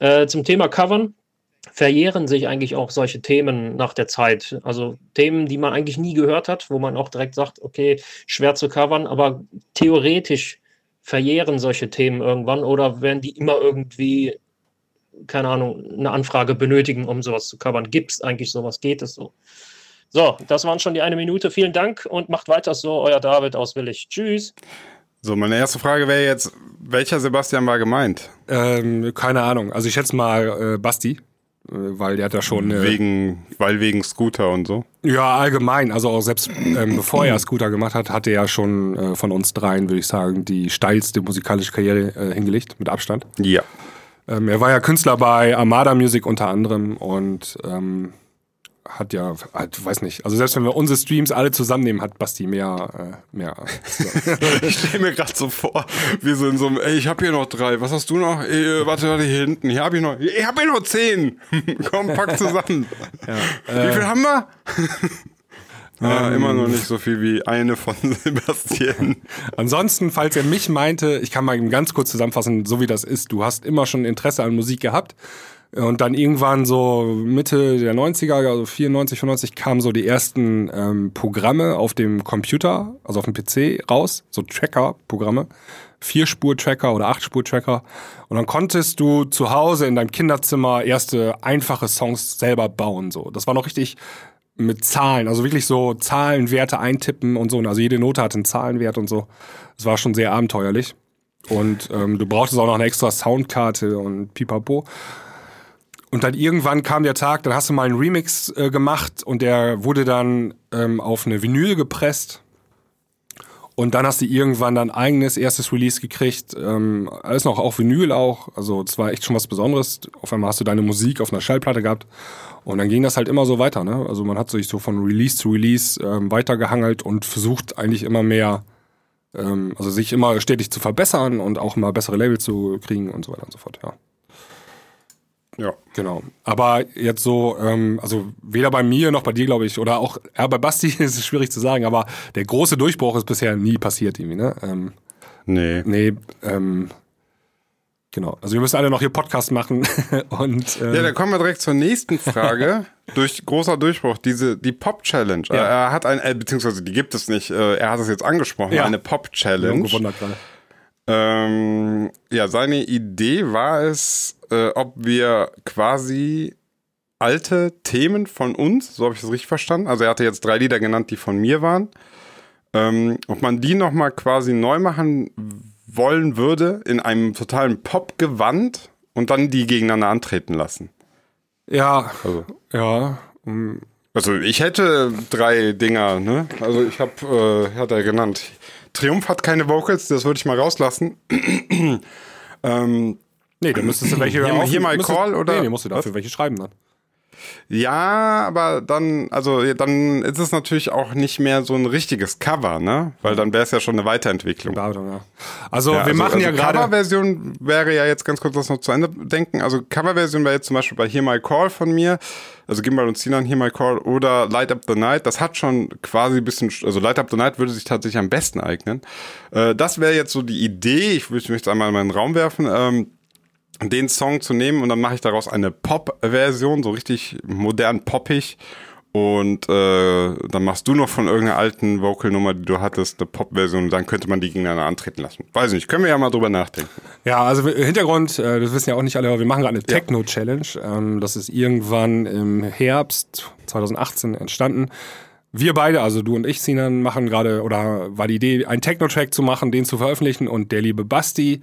Äh, zum Thema Covern verjähren sich eigentlich auch solche Themen nach der Zeit. Also Themen, die man eigentlich nie gehört hat, wo man auch direkt sagt, okay, schwer zu covern, aber theoretisch verjähren solche Themen irgendwann oder werden die immer irgendwie, keine Ahnung, eine Anfrage benötigen, um sowas zu covern? Gibt es eigentlich sowas? Geht es so? So, das waren schon die eine Minute. Vielen Dank und macht weiter so, euer David aus Willig. Tschüss. So, meine erste Frage wäre jetzt, welcher Sebastian war gemeint? Ähm, keine Ahnung. Also ich schätze mal äh, Basti. Weil der hat ja schon. Äh, wegen, weil wegen Scooter und so. Ja, allgemein. Also auch selbst ähm, bevor er Scooter gemacht hat, hatte er ja schon äh, von uns dreien, würde ich sagen, die steilste musikalische Karriere äh, hingelegt, mit Abstand. Ja. Ähm, er war ja Künstler bei Armada Music unter anderem und ähm, hat ja, halt, weiß nicht, also selbst wenn wir unsere Streams alle zusammennehmen, hat Basti mehr, äh, mehr. <laughs> ich stelle mir gerade so vor, wie so in so einem, ey, ich habe hier noch drei, was hast du noch? Ey, warte, warte, hier hinten, hier habe ich noch, ich habe hier noch zehn. <laughs> Komm, pack zusammen. Ja, äh, wie viel haben wir? Ja, <laughs> ähm, immer noch nicht so viel wie eine von Sebastian. Ansonsten, falls er mich meinte, ich kann mal ganz kurz zusammenfassen, so wie das ist, du hast immer schon Interesse an Musik gehabt und dann irgendwann so Mitte der 90er, also 94, 95, kamen so die ersten ähm, Programme auf dem Computer, also auf dem PC raus, so Tracker-Programme. Vierspur-Tracker oder Achtspur-Tracker. Und dann konntest du zu Hause in deinem Kinderzimmer erste einfache Songs selber bauen. So, Das war noch richtig mit Zahlen, also wirklich so Zahlenwerte eintippen und so. Also jede Note hatte einen Zahlenwert und so. Das war schon sehr abenteuerlich. Und ähm, du brauchtest auch noch eine extra Soundkarte und pipapo. Und dann irgendwann kam der Tag, dann hast du mal einen Remix äh, gemacht und der wurde dann ähm, auf eine Vinyl gepresst. Und dann hast du irgendwann dein eigenes erstes Release gekriegt. Ähm, alles noch auf Vinyl auch. Also es war echt schon was Besonderes. Auf einmal hast du deine Musik auf einer Schallplatte gehabt. Und dann ging das halt immer so weiter. Ne? Also man hat sich so von Release zu Release ähm, weitergehangelt und versucht eigentlich immer mehr, ähm, also sich immer stetig zu verbessern und auch immer bessere Labels zu kriegen und so weiter und so fort. Ja. Ja. Genau. Aber jetzt so, ähm, also weder bei mir noch bei dir, glaube ich, oder auch ja, bei Basti <laughs> ist es schwierig zu sagen, aber der große Durchbruch ist bisher nie passiert irgendwie, ne? Ähm, nee. Nee, ähm, genau. Also wir müssen alle noch hier Podcast machen <laughs> und ähm, Ja, dann kommen wir direkt zur nächsten Frage. <laughs> Durch großer Durchbruch, diese die Pop Challenge. Ja. Er hat ein, äh, beziehungsweise die gibt es nicht. Äh, er hat es jetzt angesprochen. Ja. Eine Pop Challenge. Ich gewundert gerade. Ähm, ja, seine Idee war es, äh, ob wir quasi alte Themen von uns, so habe ich das richtig verstanden, also er hatte jetzt drei Lieder genannt, die von mir waren, ähm, ob man die nochmal quasi neu machen wollen würde in einem totalen Pop-Gewand und dann die gegeneinander antreten lassen. Ja, also. ja. Um. Also ich hätte drei Dinger, ne? Also ich habe, äh, hat er genannt, Triumph hat keine Vocals, das würde ich mal rauslassen. ähm, nee, dann müsstest du welche hier, hier mal Call oder. Nee, nee, musst du dafür was? welche schreiben dann. Ja, aber dann, also dann ist es natürlich auch nicht mehr so ein richtiges Cover, ne? Weil dann wäre es ja schon eine Weiterentwicklung. Also ja, wir also, machen also ja gerade. Coverversion wäre ja jetzt ganz kurz das noch zu Ende denken. Also Coverversion wäre jetzt zum Beispiel bei Here My Call von mir. Also Gimbal und Sinan Here My Call oder Light Up the Night. Das hat schon quasi ein bisschen, also Light Up the Night würde sich tatsächlich am besten eignen. Äh, das wäre jetzt so die Idee. Ich möchte mich jetzt einmal in meinen Raum werfen. Den Song zu nehmen und dann mache ich daraus eine Pop-Version, so richtig modern poppig. Und äh, dann machst du noch von irgendeiner alten Vocal-Nummer, die du hattest, eine Pop-Version und dann könnte man die gegeneinander antreten lassen. Weiß nicht, können wir ja mal drüber nachdenken. Ja, also Hintergrund, äh, das wissen ja auch nicht alle, aber wir machen gerade eine Techno-Challenge. Ähm, das ist irgendwann im Herbst 2018 entstanden. Wir beide, also du und ich, Sinan, machen gerade, oder war die Idee, einen Techno-Track zu machen, den zu veröffentlichen und der liebe Basti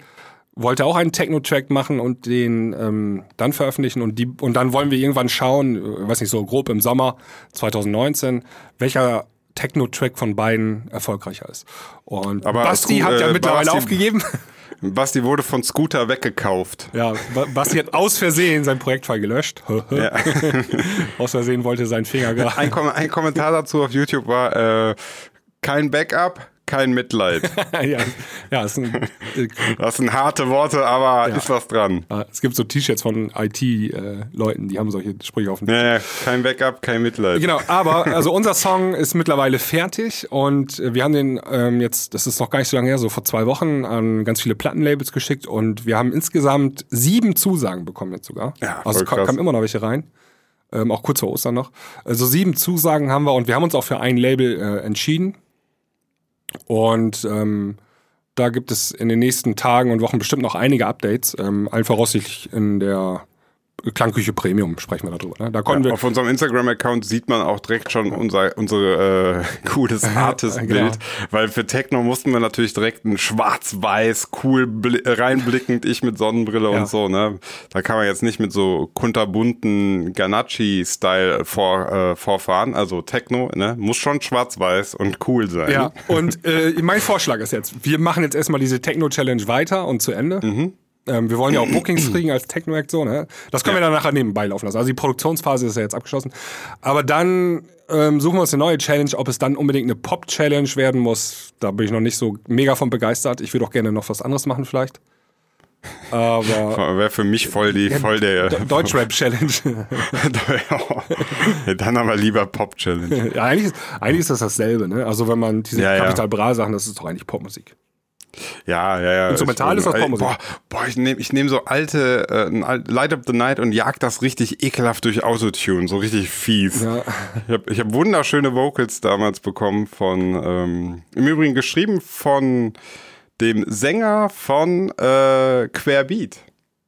wollte auch einen Techno-Track machen und den ähm, dann veröffentlichen und die und dann wollen wir irgendwann schauen, äh, weiß nicht so grob im Sommer 2019, welcher Techno-Track von beiden erfolgreicher ist. Und Aber Basti hat ja äh, mittlerweile Basti, aufgegeben. Basti wurde von Scooter weggekauft. Ja, Basti hat aus Versehen sein Projektfile gelöscht. <laughs> ja. <laughs> aus Versehen wollte sein Finger gerade. Ein, ein, Kommentar dazu auf YouTube war äh, kein Backup, kein Mitleid. <laughs> ja, ja ist ein, äh, das sind harte Worte, aber ja. ist was dran. Es gibt so T-Shirts von IT-Leuten, die haben solche Sprüche auf dem ja, ja, kein Backup, kein Mitleid. Genau, aber also unser Song ist mittlerweile fertig und wir haben den ähm, jetzt, das ist noch gar nicht so lange her, so vor zwei Wochen an ganz viele Plattenlabels geschickt und wir haben insgesamt sieben Zusagen bekommen jetzt sogar. Ja, also es kamen immer noch welche rein. Ähm, auch kurz vor Ostern noch. Also sieben Zusagen haben wir und wir haben uns auch für ein Label äh, entschieden. Und ähm, da gibt es in den nächsten Tagen und Wochen bestimmt noch einige Updates. Ähm, allen voraussichtlich in der Klangküche Premium sprechen wir darüber. Ne? Da konnten Ja, wir. auf unserem Instagram-Account sieht man auch direkt schon unser unsere äh, <laughs> cooles Artist-Bild, Genau. weil für Techno mussten wir natürlich direkt ein schwarz-weiß, cool bli- reinblickend, ich mit Sonnenbrille Ja. und so. Ne, da kann man jetzt nicht mit so kunterbunten Ganacci-Style vor, äh, vorfahren. Also Techno, ne, muss schon schwarz-weiß und cool sein. Ja, und äh, mein Vorschlag ist jetzt, wir machen jetzt erstmal diese Techno-Challenge weiter und zu Ende. Mhm. Ähm, wir wollen ja auch <clears throat> Bookings kriegen als Techno-Act so, ne? Das können wir dann nachher nebenbei laufen lassen. Also die Produktionsphase ist ja jetzt abgeschlossen. Aber dann ähm, suchen wir uns eine neue Challenge. Ob es dann unbedingt eine Pop-Challenge werden muss, da bin ich noch nicht so mega von begeistert. Ich würde auch gerne noch was anderes machen vielleicht. Aber <laughs> Wäre für mich voll die, voll der. De- Deutschrap-Challenge. <laughs> ja, dann aber lieber Pop-Challenge. ja, eigentlich, ist, eigentlich ist das dasselbe, ne? Also wenn man diese Ja, ja. Capital Bra Sachen, das ist doch eigentlich Popmusik. Ja, ja, ja. Instrumental ist das Ey, Popmusik. Boah, boah ich nehme ich nehm so alte äh, Light Up the Night und jag das richtig ekelhaft durch Autotune, so richtig fies. Ja. Ich habe ich hab wunderschöne Vocals damals bekommen von, ähm, im Übrigen geschrieben von dem Sänger von äh, Querbeat,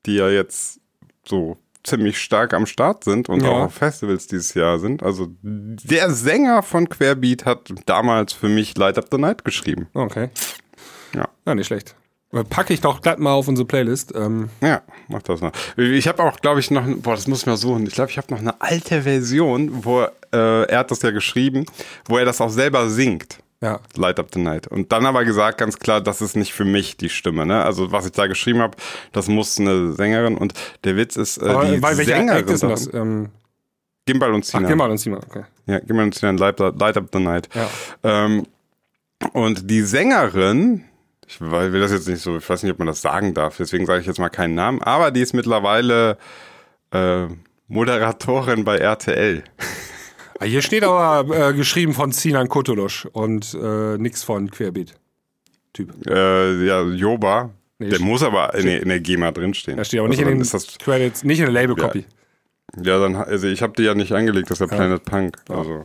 die ja jetzt so ziemlich stark am Start sind und Ja. auch auf Festivals dieses Jahr sind. Also der Sänger von Querbeat hat damals für mich Light Up the Night geschrieben. Okay. Ja. Nicht schlecht. Packe ich doch glatt mal auf unsere Playlist. Ähm, Ja, mach das mal. Ich habe auch, glaube ich, noch, boah, das muss ich mal suchen. Ich glaube, ich habe noch eine alte Version, wo äh, er hat das ja geschrieben, wo er das auch selber singt. ja. Light Up the Night. Und dann aber gesagt, ganz klar, das ist nicht für mich die Stimme. Ne? Also was ich da geschrieben habe, das muss eine Sängerin. Und der Witz ist, äh, Aber, die weil welcher Sängerin. Act ist denn das? Ähm, Gimbal und ach, Sinan. geh mal und mal. Okay. Ja, Gimbal und Sinan, Light, Light Up the Night. Ja. Ähm, und die Sängerin, ich will das jetzt nicht so, ich weiß nicht, ob man das sagen darf, deswegen sage ich jetzt mal keinen Namen, aber die ist mittlerweile äh, Moderatorin bei RTL. Ah, Hier steht aber äh, geschrieben von Sinan Kutulusch und äh, nix von Querbeat. Typ. Äh, ja, Joba. Nee, der muss aber in, der- in der GEMA drinstehen. Da steht aber nicht also in den das, Credits, nicht in der Label-Copy. Ja, dann, also ich habe die ja nicht angelegt, das ist ja Planet Punk. Also.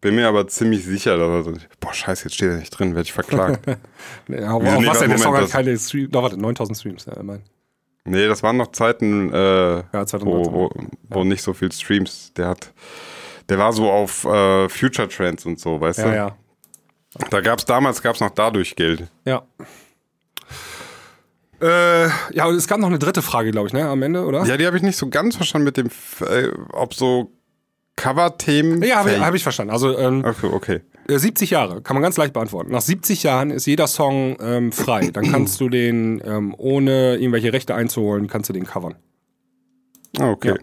Bin mir aber ziemlich sicher, dass er, boah, scheiße, jetzt steht er nicht drin, werde ich verklagt. <laughs> Ja, aber auch Nee, was denn? Der Song hat keine Streams. Doch, warte, 9000 Streams. Ja, mein. nee, das waren noch Zeiten, äh, Ja, 2019. wo, wo, wo nicht so viel Streams. Der hat, der war so auf äh, Future Trends und so, weißt Ja, du? ja. Da gab's damals gab's noch dadurch Geld. Ja. Äh, ja, und es gab noch eine dritte Frage, glaube ich, ne, am Ende, oder? Ja, die habe ich nicht so ganz verstanden mit dem, äh, ob so Cover-Themen. Ja, habe ich, hab ich verstanden. Also ähm, Okay, okay. äh, 70 Jahre, kann man ganz leicht beantworten. Nach 70 Jahren ist jeder Song ähm, frei. Dann kannst du den, ähm, ohne irgendwelche Rechte einzuholen, kannst du den covern. Ah, okay. Ja.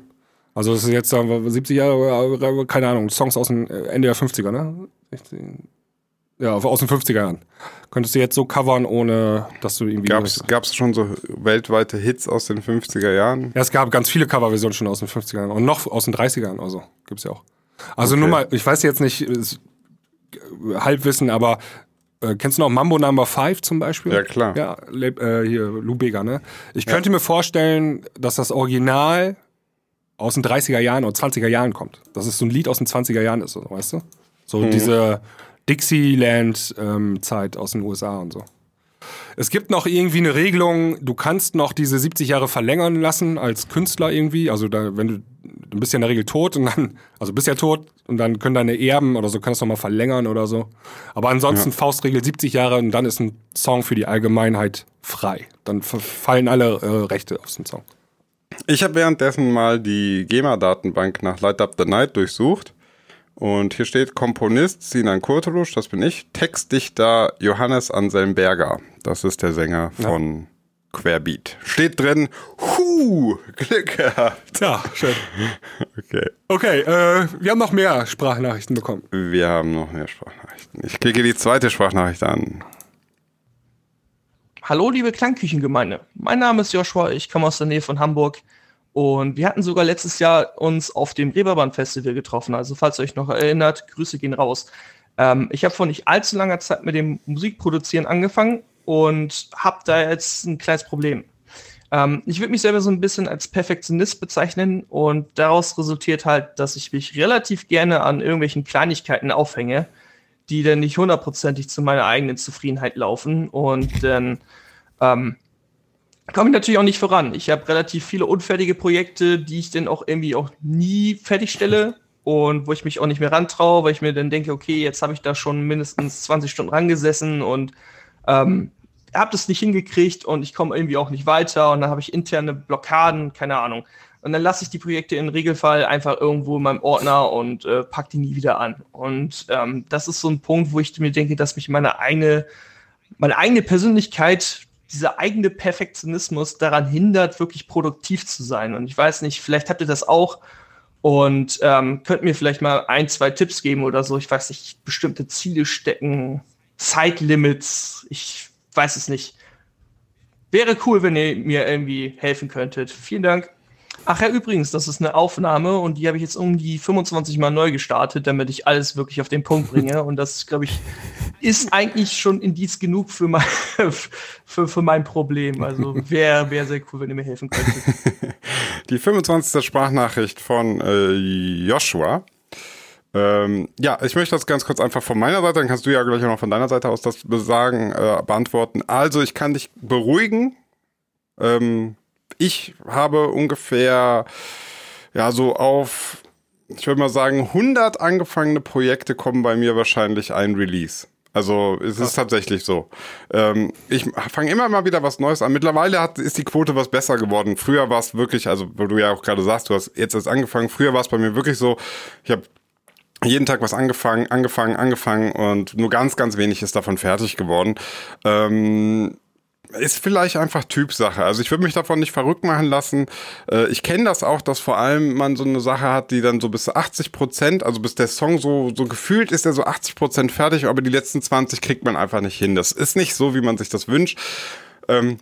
Also das ist jetzt sagen wir, 70 Jahre, äh, keine Ahnung, Songs aus dem äh, Ende der 50er, ne? 16, ja, aus den 50er Jahren. Könntest du jetzt so covern, ohne dass du irgendwie... Gab's, gab's schon so weltweite Hits aus den 50er Jahren? Ja, es gab ganz viele Coverversionen schon aus den 50er Jahren und noch aus den 30er Jahren, also gibt's ja auch. Also Okay. nur mal, ich weiß jetzt nicht, ist, Halbwissen, aber äh, kennst du noch Mambo Number 5 zum Beispiel? Ja, klar. Ja, äh, hier, Lou Bega, ne? Ich könnte mir vorstellen, dass das Original aus den 30er Jahren oder 20er Jahren kommt. Dass es so ein Lied aus den 20er Jahren ist, weißt du? So Mhm. diese Dixieland-Zeit aus den USA und so. Es gibt noch irgendwie eine Regelung, du kannst noch diese 70 Jahre verlängern lassen als Künstler irgendwie. Also da, wenn du, du bist ja in der Regel tot und dann, also bist ja tot und dann können deine Erben oder so, kannst du noch mal verlängern oder so. Aber ansonsten Faustregel 70 Jahre und dann ist ein Song für die Allgemeinheit frei. Dann fallen alle äh, Rechte aus dem Song. Ich habe währenddessen mal die GEMA-Datenbank nach Light Up the Night durchsucht. Und hier steht Komponist Sinan Kurtulusch, das bin ich. Textdichter Johannes Anselm Berger. Das ist der Sänger von Querbeat. Steht drin, hu, Glück gehabt. Ja, schön. <laughs> Okay. Okay, äh, wir haben noch mehr Sprachnachrichten bekommen. Wir haben noch mehr Sprachnachrichten. Ich klicke die zweite Sprachnachricht an. Hallo, liebe Klangküchengemeinde. Mein Name ist Joshua, ich komme aus der Nähe von Hamburg und wir hatten sogar letztes Jahr uns auf dem Reeperbahn Festival getroffen. Also falls ihr euch noch erinnert, Grüße gehen raus. Ähm, ich habe vor nicht allzu langer Zeit mit dem Musikproduzieren angefangen und habe da jetzt ein kleines Problem. Ähm, ich würde mich selber so ein bisschen als Perfektionist bezeichnen und daraus resultiert halt, dass ich mich relativ gerne an irgendwelchen Kleinigkeiten aufhänge, die dann nicht hundertprozentig zu meiner eigenen Zufriedenheit laufen und dann ähm, komme ich natürlich auch nicht voran. Ich habe relativ viele unfertige Projekte, die ich dann auch irgendwie auch nie fertigstelle und wo ich mich auch nicht mehr rantraue, weil ich mir dann denke, okay, jetzt habe ich da schon mindestens 20 Stunden rangesessen und ähm, habe das nicht hingekriegt und ich komme irgendwie auch nicht weiter und dann habe ich interne Blockaden, keine Ahnung. Und dann lasse ich die Projekte im Regelfall einfach irgendwo in meinem Ordner und äh, pack die nie wieder an. Und ähm, das ist so ein Punkt, wo ich mir denke, dass mich meine eigene, meine eigene Persönlichkeit, dieser eigene Perfektionismus daran hindert, wirklich produktiv zu sein. Und ich weiß nicht, vielleicht habt ihr das auch und ähm, könnt mir vielleicht mal ein, zwei Tipps geben oder so. Ich weiß nicht, bestimmte Ziele stecken, Zeitlimits, ich weiß es nicht. Wäre cool, wenn ihr mir irgendwie helfen könntet. Vielen Dank. Ach ja, übrigens, das ist eine Aufnahme und die habe ich jetzt um die 25 Mal neu gestartet, damit ich alles wirklich auf den Punkt bringe. Und das, glaube ich, ist eigentlich schon Indiz genug für mein, <laughs> für, für mein Problem. Also wäre wär sehr cool, wenn ihr mir helfen könntet. <laughs> Die 25. Sprachnachricht von äh, Joshua. Ähm, ja, ich möchte das ganz kurz einfach von meiner Seite, dann kannst du ja gleich auch noch von deiner Seite aus das sagen, äh, beantworten. Also, ich kann dich beruhigen. Ähm, ich habe ungefähr, ja, so auf, ich würde mal sagen, 100 angefangene Projekte kommen bei mir wahrscheinlich ein Release. Also es ist tatsächlich so. Ähm, ich fange immer mal wieder was Neues an. Mittlerweile hat, ist die Quote was besser geworden. Früher war es wirklich, also wo du ja auch gerade sagst, du hast jetzt erst angefangen. Früher war es bei mir wirklich so, ich habe jeden Tag was angefangen, angefangen, angefangen und nur ganz, ganz wenig ist davon fertig geworden. Ähm, ist vielleicht einfach Typsache. Also ich würde mich davon nicht verrückt machen lassen. Äh, ich kenne das auch, dass vor allem man so eine Sache hat, die dann so bis 80 Prozent, also bis der Song so, so gefühlt ist er so 80 Prozent fertig, aber die letzten 20 kriegt man einfach nicht hin. Das ist nicht so, wie man sich das wünscht. Ähm,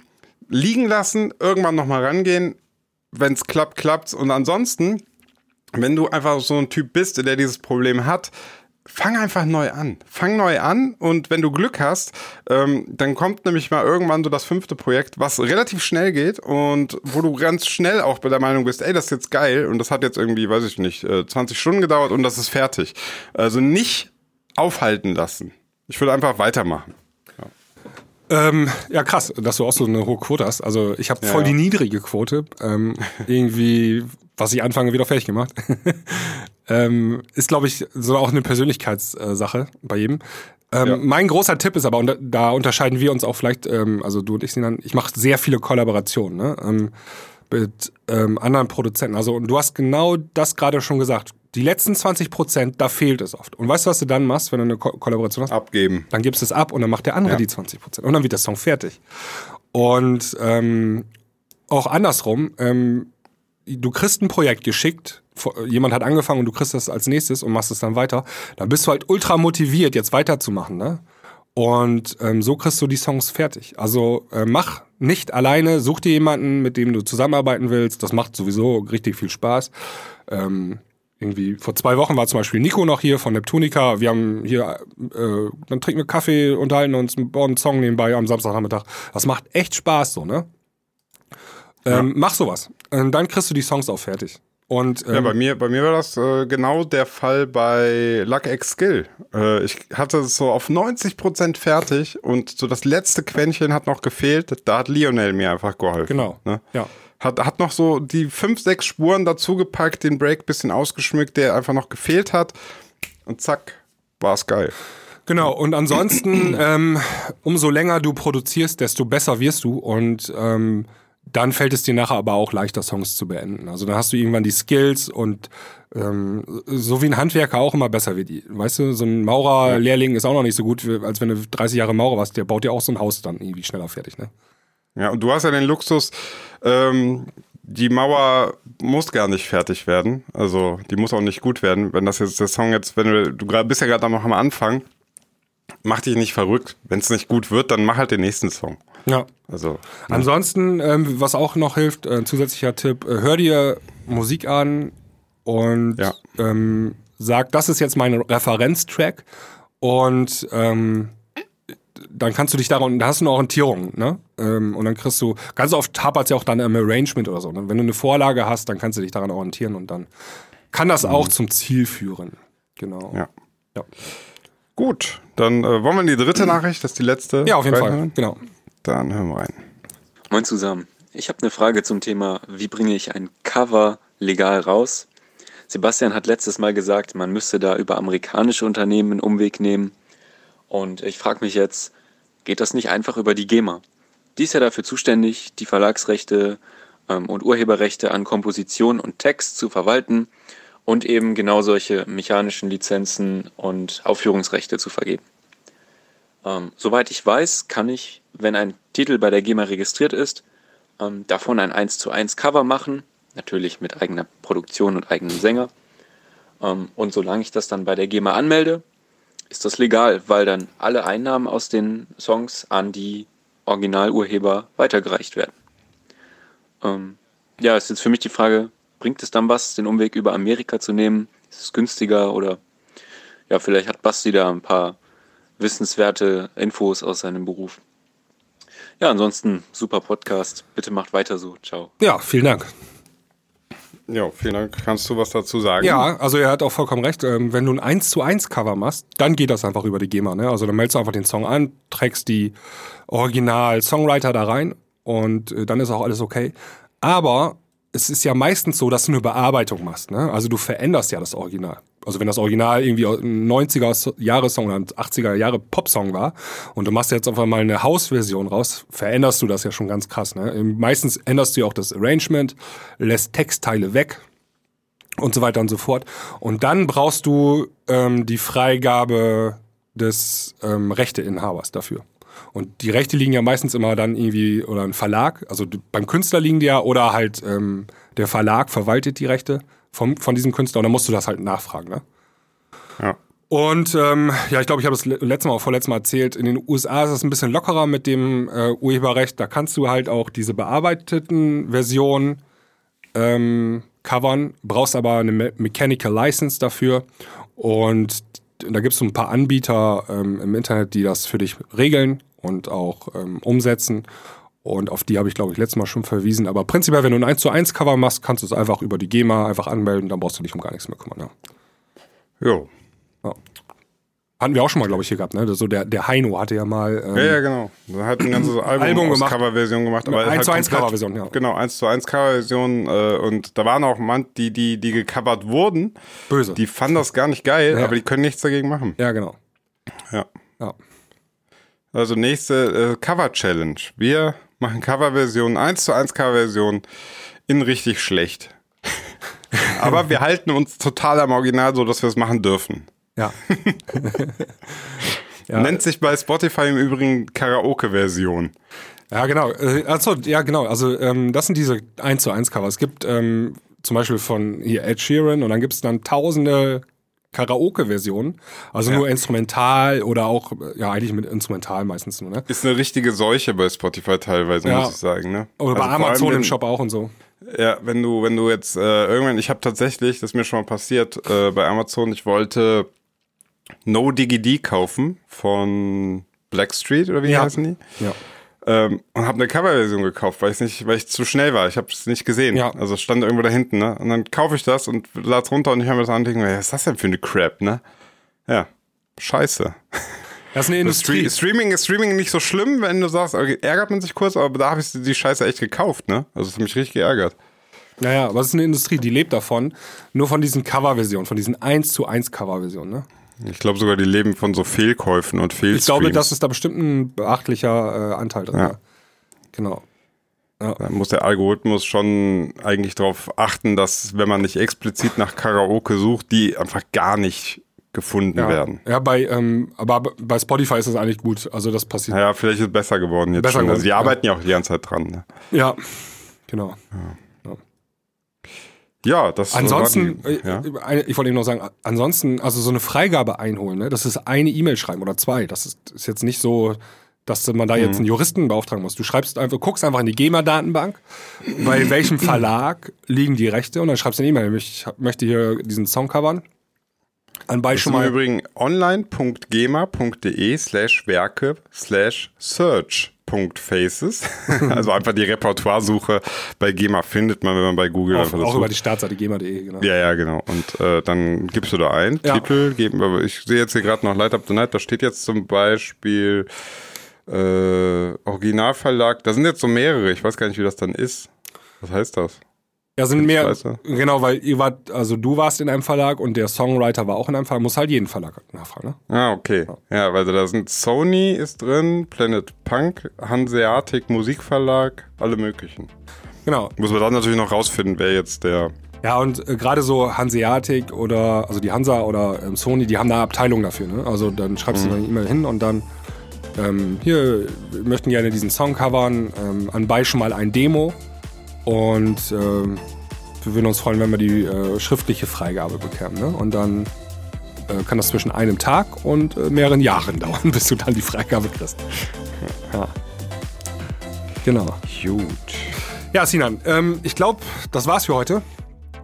liegen lassen, irgendwann nochmal rangehen. Wenn es klappt, klappt's. Und ansonsten, wenn du einfach so ein Typ bist, der dieses Problem hat, fang einfach neu an. Fang neu an und wenn du Glück hast, ähm, dann kommt nämlich mal irgendwann so das fünfte Projekt, was relativ schnell geht und wo du ganz schnell auch bei der Meinung bist, ey, das ist jetzt geil und das hat jetzt irgendwie, weiß ich nicht, 20 äh, Stunden gedauert und das ist fertig. Also nicht aufhalten lassen. Ich würde einfach weitermachen. Ähm, ja, krass, dass du auch so eine hohe Quote hast. Also ich habe voll ja, ja. die niedrige Quote. Ähm, irgendwie, was ich anfange, wieder fertig gemacht. <laughs> ähm, ist, glaube ich, so auch eine Persönlichkeitssache bei jedem. Ähm, ja. Mein großer Tipp ist aber, und da unterscheiden wir uns auch vielleicht, ähm, also du und ich, Sinan, ich mache sehr viele Kollaborationen ne? Ähm, mit ähm, anderen Produzenten. Also und du hast genau das gerade schon gesagt die letzten 20 Prozent, da fehlt es oft. Und weißt du, was du dann machst, wenn du eine Ko Kollaboration hast? Abgeben. Dann gibst du es ab und dann macht der andere ja. die 20 Prozent. Und dann wird der Song fertig. Und ähm, auch andersrum, ähm, du kriegst ein Projekt geschickt, jemand hat angefangen und du kriegst das als nächstes und machst es dann weiter, dann bist du halt ultra motiviert, jetzt weiterzumachen, ne? Und ähm, so kriegst du die Songs fertig. Also äh, mach nicht alleine, such dir jemanden, mit dem du zusammenarbeiten willst. Das macht sowieso richtig viel Spaß. Ähm, irgendwie vor zwei Wochen war zum Beispiel Nico noch hier von Neptunica. Wir haben hier, äh, dann trinken wir Kaffee, unterhalten uns, bauen einen Song nebenbei am Samstagnachmittag. Das macht echt Spaß so, ne? Ähm, ja. Mach sowas. Und dann kriegst du die Songs auch fertig. Und, ähm, ja, bei mir, bei mir war das äh, genau der Fall bei Luck X Skill. Äh, ich hatte es so auf 90% fertig und so das letzte Quäntchen hat noch gefehlt. Da hat Lionel mir einfach geholfen. Genau. Ne? Ja. Hat, hat noch so die fünf, sechs Spuren dazugepackt, den Break bisschen ausgeschmückt, der einfach noch gefehlt hat. Und zack, war es geil. Genau, und ansonsten, <clears throat> ähm, umso länger du produzierst, desto besser wirst du. Und ähm, dann fällt es dir nachher aber auch leichter, Songs zu beenden. Also dann hast du irgendwann die Skills und ähm, so wie ein Handwerker auch immer besser wird. Weißt du, so ein Maurerlehrling ist auch noch nicht so gut, als wenn du 30 Jahre Maurer warst. Der baut ja auch so ein Haus dann irgendwie schneller fertig, ne? Ja, und du hast ja den Luxus, ähm, die Mauer muss gar nicht fertig werden. Also die muss auch nicht gut werden. Wenn das jetzt der Song jetzt, wenn du, du bist ja gerade noch am Anfang, mach dich nicht verrückt. Wenn es nicht gut wird, dann mach halt den nächsten Song. Ja. Also. Ja. Ansonsten, ähm, was auch noch hilft, äh, zusätzlicher Tipp, äh, hör dir Musik an und ja. ähm, sag, das ist jetzt mein Referenztrack und ähm, dann kannst du dich daran, da hast du noch Orientierung, ne? Ähm, und dann kriegst du, ganz oft hapert es ja auch dann im Arrangement oder so. Ne? Wenn du eine Vorlage hast, dann kannst du dich daran orientieren und dann kann das auch mhm. zum Ziel führen. Genau. Ja. ja. Gut, dann äh, wollen wir in die dritte <clears throat> Nachricht, das ist die letzte. Ja, auf jeden Fall, genau. Dann hören wir rein. Moin zusammen. ich habe eine Frage zum Thema, wie bringe ich ein Cover legal raus? Sebastian hat letztes Mal gesagt, man müsste da über amerikanische Unternehmen einen Umweg nehmen. Und ich frage mich jetzt, geht das nicht einfach über die GEMA? Die ist ja dafür zuständig, die Verlagsrechte ähm, und Urheberrechte an Komposition und Text zu verwalten und eben genau solche mechanischen Lizenzen und Aufführungsrechte zu vergeben. Ähm, soweit ich weiß, kann ich, wenn ein Titel bei der GEMA registriert ist, ähm, davon ein 1 zu 1 Cover machen, natürlich mit eigener Produktion und eigenem Sänger. Ähm, und solange ich das dann bei der GEMA anmelde, ist das legal, weil dann alle Einnahmen aus den Songs an die Originalurheber weitergereicht werden. Ähm, ja, ist jetzt für mich die Frage, bringt es dann was, den Umweg über Amerika zu nehmen? Ist es günstiger oder ja, vielleicht hat Basti da ein paar wissenswerte Infos aus seinem Beruf. Ja, ansonsten super Podcast. Bitte macht weiter so. Ciao. Ja, vielen Dank. Ja, vielen Dank. Kannst du was dazu sagen? Ja, also er hat auch vollkommen recht. Ähm, wenn du ein 1 zu 1 Cover machst, dann geht das einfach über die GEMA. Ne? Also dann meldest du einfach den Song an, trägst die Original-Songwriter da rein und äh, dann ist auch alles okay. Aber es ist ja meistens so, dass du eine Bearbeitung machst. Ne? Also du veränderst ja das Original. Also wenn das Original irgendwie ein 90er Jahressong oder ein 80er Jahre Popsong war und du machst jetzt einfach mal eine Hausversion raus, veränderst du das ja schon ganz krass. Ne? Meistens änderst du ja auch das Arrangement, lässt Textteile weg und so weiter und so fort. Und dann brauchst du ähm, die Freigabe des ähm, Rechteinhabers dafür. Und die Rechte liegen ja meistens immer dann irgendwie, oder ein Verlag, also beim Künstler liegen die ja, oder halt ähm, der Verlag verwaltet die Rechte vom, von diesem Künstler und dann musst du das halt nachfragen. Ne? Ja. Und ähm, ja, ich glaube, ich habe es letztes Mal auch vorletztes Mal erzählt, in den USA ist es ein bisschen lockerer mit dem äh, Urheberrecht. Da kannst du halt auch diese bearbeiteten Versionen ähm, covern, brauchst aber eine Me Mechanical License dafür. Und da gibt es so ein paar Anbieter ähm, im Internet, die das für dich regeln und auch ähm, umsetzen. Und auf die habe ich, glaube ich, letztes Mal schon verwiesen. Aber prinzipiell, wenn du ein 1 zu 1 Cover machst, kannst du es einfach über die GEMA einfach anmelden, dann brauchst du dich um gar nichts mehr kümmern. Ja. Jo. Ja. Hatten wir auch schon mal, glaube ich, hier gehabt, ne? So der, der Heino hatte ja mal. Ähm, ja, ja, genau. Er hat ein ganzes <clears throat> Album, Album gemacht. Coverversion gemacht. Aber 1 zu halt 1 komplett- Coverversion, ja. Genau, 1 zu 1 Coverversion. Äh, und da waren auch man, die, die, die gecovert wurden, Böse. die fanden das gar nicht geil, Ja. aber die können nichts dagegen machen. ja, genau. Ja. Ja. Also nächste äh, Cover-Challenge. Wir machen Coverversion, 1 zu 1 Coverversion in richtig schlecht. <laughs> aber wir halten uns total am Original, so dass wir es machen dürfen. Ja. <laughs> Ja. Nennt sich bei Spotify im Übrigen Karaoke-Version. Ja, genau. Äh, Achso, ja, genau. Also, ähm, das sind diese 1 zu 1 Cover. Es gibt ähm, zum Beispiel von hier Ed Sheeran und dann gibt es dann tausende Karaoke-Versionen. Also Ja. nur instrumental oder auch, ja, eigentlich mit instrumental meistens nur, ne? Ist eine richtige Seuche bei Spotify teilweise, Ja. muss ich sagen. Ne? Oder bei Also vor Amazon allem, im Shop auch und so. Ja, wenn du, wenn du jetzt äh, irgendwann, ich habe tatsächlich, das ist mir schon mal passiert, äh, bei Amazon, ich wollte No Diggy kaufen von Blackstreet oder wie Ja. heißen die? Ja. Ähm, und habe eine Coverversion gekauft, weil ich nicht, weil ich zu schnell war. Ich habe es nicht gesehen. Ja. Also stand irgendwo da hinten, ne? Und dann kaufe ich das und lade runter und ich höre mir das an und denke mir, was ist das denn für eine Crap, ne? Ja. Scheiße. Das ist eine <laughs> Industrie. Stre Streaming ist Streaming nicht so schlimm, wenn du sagst, okay, ärgert man sich kurz, aber da habe ich die Scheiße echt gekauft, ne? Also es hat mich richtig geärgert. Naja, aber es ist eine Industrie, die lebt davon. Nur von diesen Coverversionen, von diesen 1 zu 1 Coverversionen, ne? Ich glaube sogar, die leben von so Fehlkäufen und Fehlstreams. Ich glaube, das ist da bestimmt ein beachtlicher äh, Anteil drin. Ja. Ja. Genau. Da muss der Algorithmus schon eigentlich darauf achten, dass, wenn man nicht explizit nach Karaoke sucht, die einfach gar nicht gefunden Ja, werden. ja bei, ähm, aber bei Spotify ist das eigentlich gut. Also das passiert. Naja, vielleicht ist es besser geworden jetzt Besser schon. Also geworden, die ja. arbeiten ja auch die ganze Zeit dran. Ne? Ja, genau. Ja, das Ansonsten, die, ja. äh, ich wollte eben noch sagen, ansonsten, also so eine Freigabe einholen, ne? das ist eine E-Mail schreiben oder zwei. Das ist, ist jetzt nicht so, dass man da Mhm. jetzt einen Juristen beauftragen muss. Du schreibst einfach, guckst einfach in die GEMA-Datenbank, bei <laughs> welchem Verlag liegen die Rechte und dann schreibst du eine E-Mail. Ich möchte hier diesen Song covern. Anbei Das schon ist im mal. Übrigen online.gema.de slash Werke slash search.faces. <laughs> also einfach die Repertoiresuche bei GEMA findet man, wenn man bei Google Auch, einfach das auch über die Startseite GEMA.de, genau. Ja, ja, genau. Und äh, dann gibst du da ein, Ja. Titel, geben, aber ich sehe jetzt hier gerade noch Light Up the Night, da steht jetzt zum Beispiel Äh, Originalverlag, da sind jetzt so mehrere, ich weiß gar nicht, wie das dann ist. Was heißt das? Ja, sind mehr, Scheiße. genau, weil ihr wart, also du warst in einem Verlag und der Songwriter war auch in einem Verlag, muss halt jeden Verlag nachfragen, ne? Ah, okay. Ja, weil da sind Sony ist drin, Planet Punk, Hanseatic Musikverlag, alle möglichen. Genau. Muss man dann natürlich noch rausfinden, wer jetzt der. Ja, und äh, gerade so Hanseatic oder, also die Hansa oder ähm, Sony, die haben da Abteilungen dafür, ne? Also dann schreibst du eine E-Mail hin und dann, ähm, hier, wir möchten gerne diesen Song covern, ähm, anbei schon mal ein Demo und ähm, wir würden uns freuen, wenn wir die äh, schriftliche Freigabe bekämen, ne? Und dann äh, kann das zwischen einem Tag und äh, mehreren Jahren <laughs> dauern, bis du dann die Freigabe kriegst. Ja. Genau. Gut. Ja, Sinan, ähm, ich glaube, das war's für heute.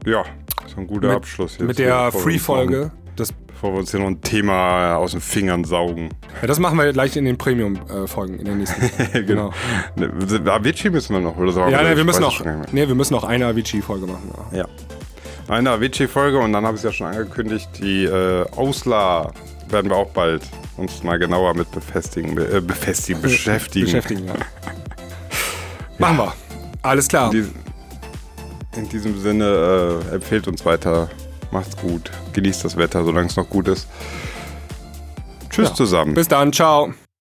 Ja, so ein guter Mit- Abschluss jetzt. Mit der Free-Folge. Noch- Bevor wir uns hier noch ein Thema aus den Fingern saugen. ja, das machen wir gleich in den Premium-Folgen, in der nächsten. <laughs> genau. Ne, Avicii müssen wir noch, oder so? Ja, ne, wir müssen noch, nee, wir müssen noch eine Avicii-Folge machen. Ja. Ja. Eine Avicii-Folge und dann habe ich es ja schon angekündigt, die äh, Ausla werden wir auch bald uns mal genauer mit befestigen, be äh, befestigen, <laughs> beschäftigen. Beschäftigen, ja. <laughs> Machen wir. Alles klar. In, dies- in diesem Sinne, äh, empfehlt uns weiter, macht's gut, genießt das Wetter, solange es noch gut ist. Tschüss Ja. zusammen. Bis dann. Ciao.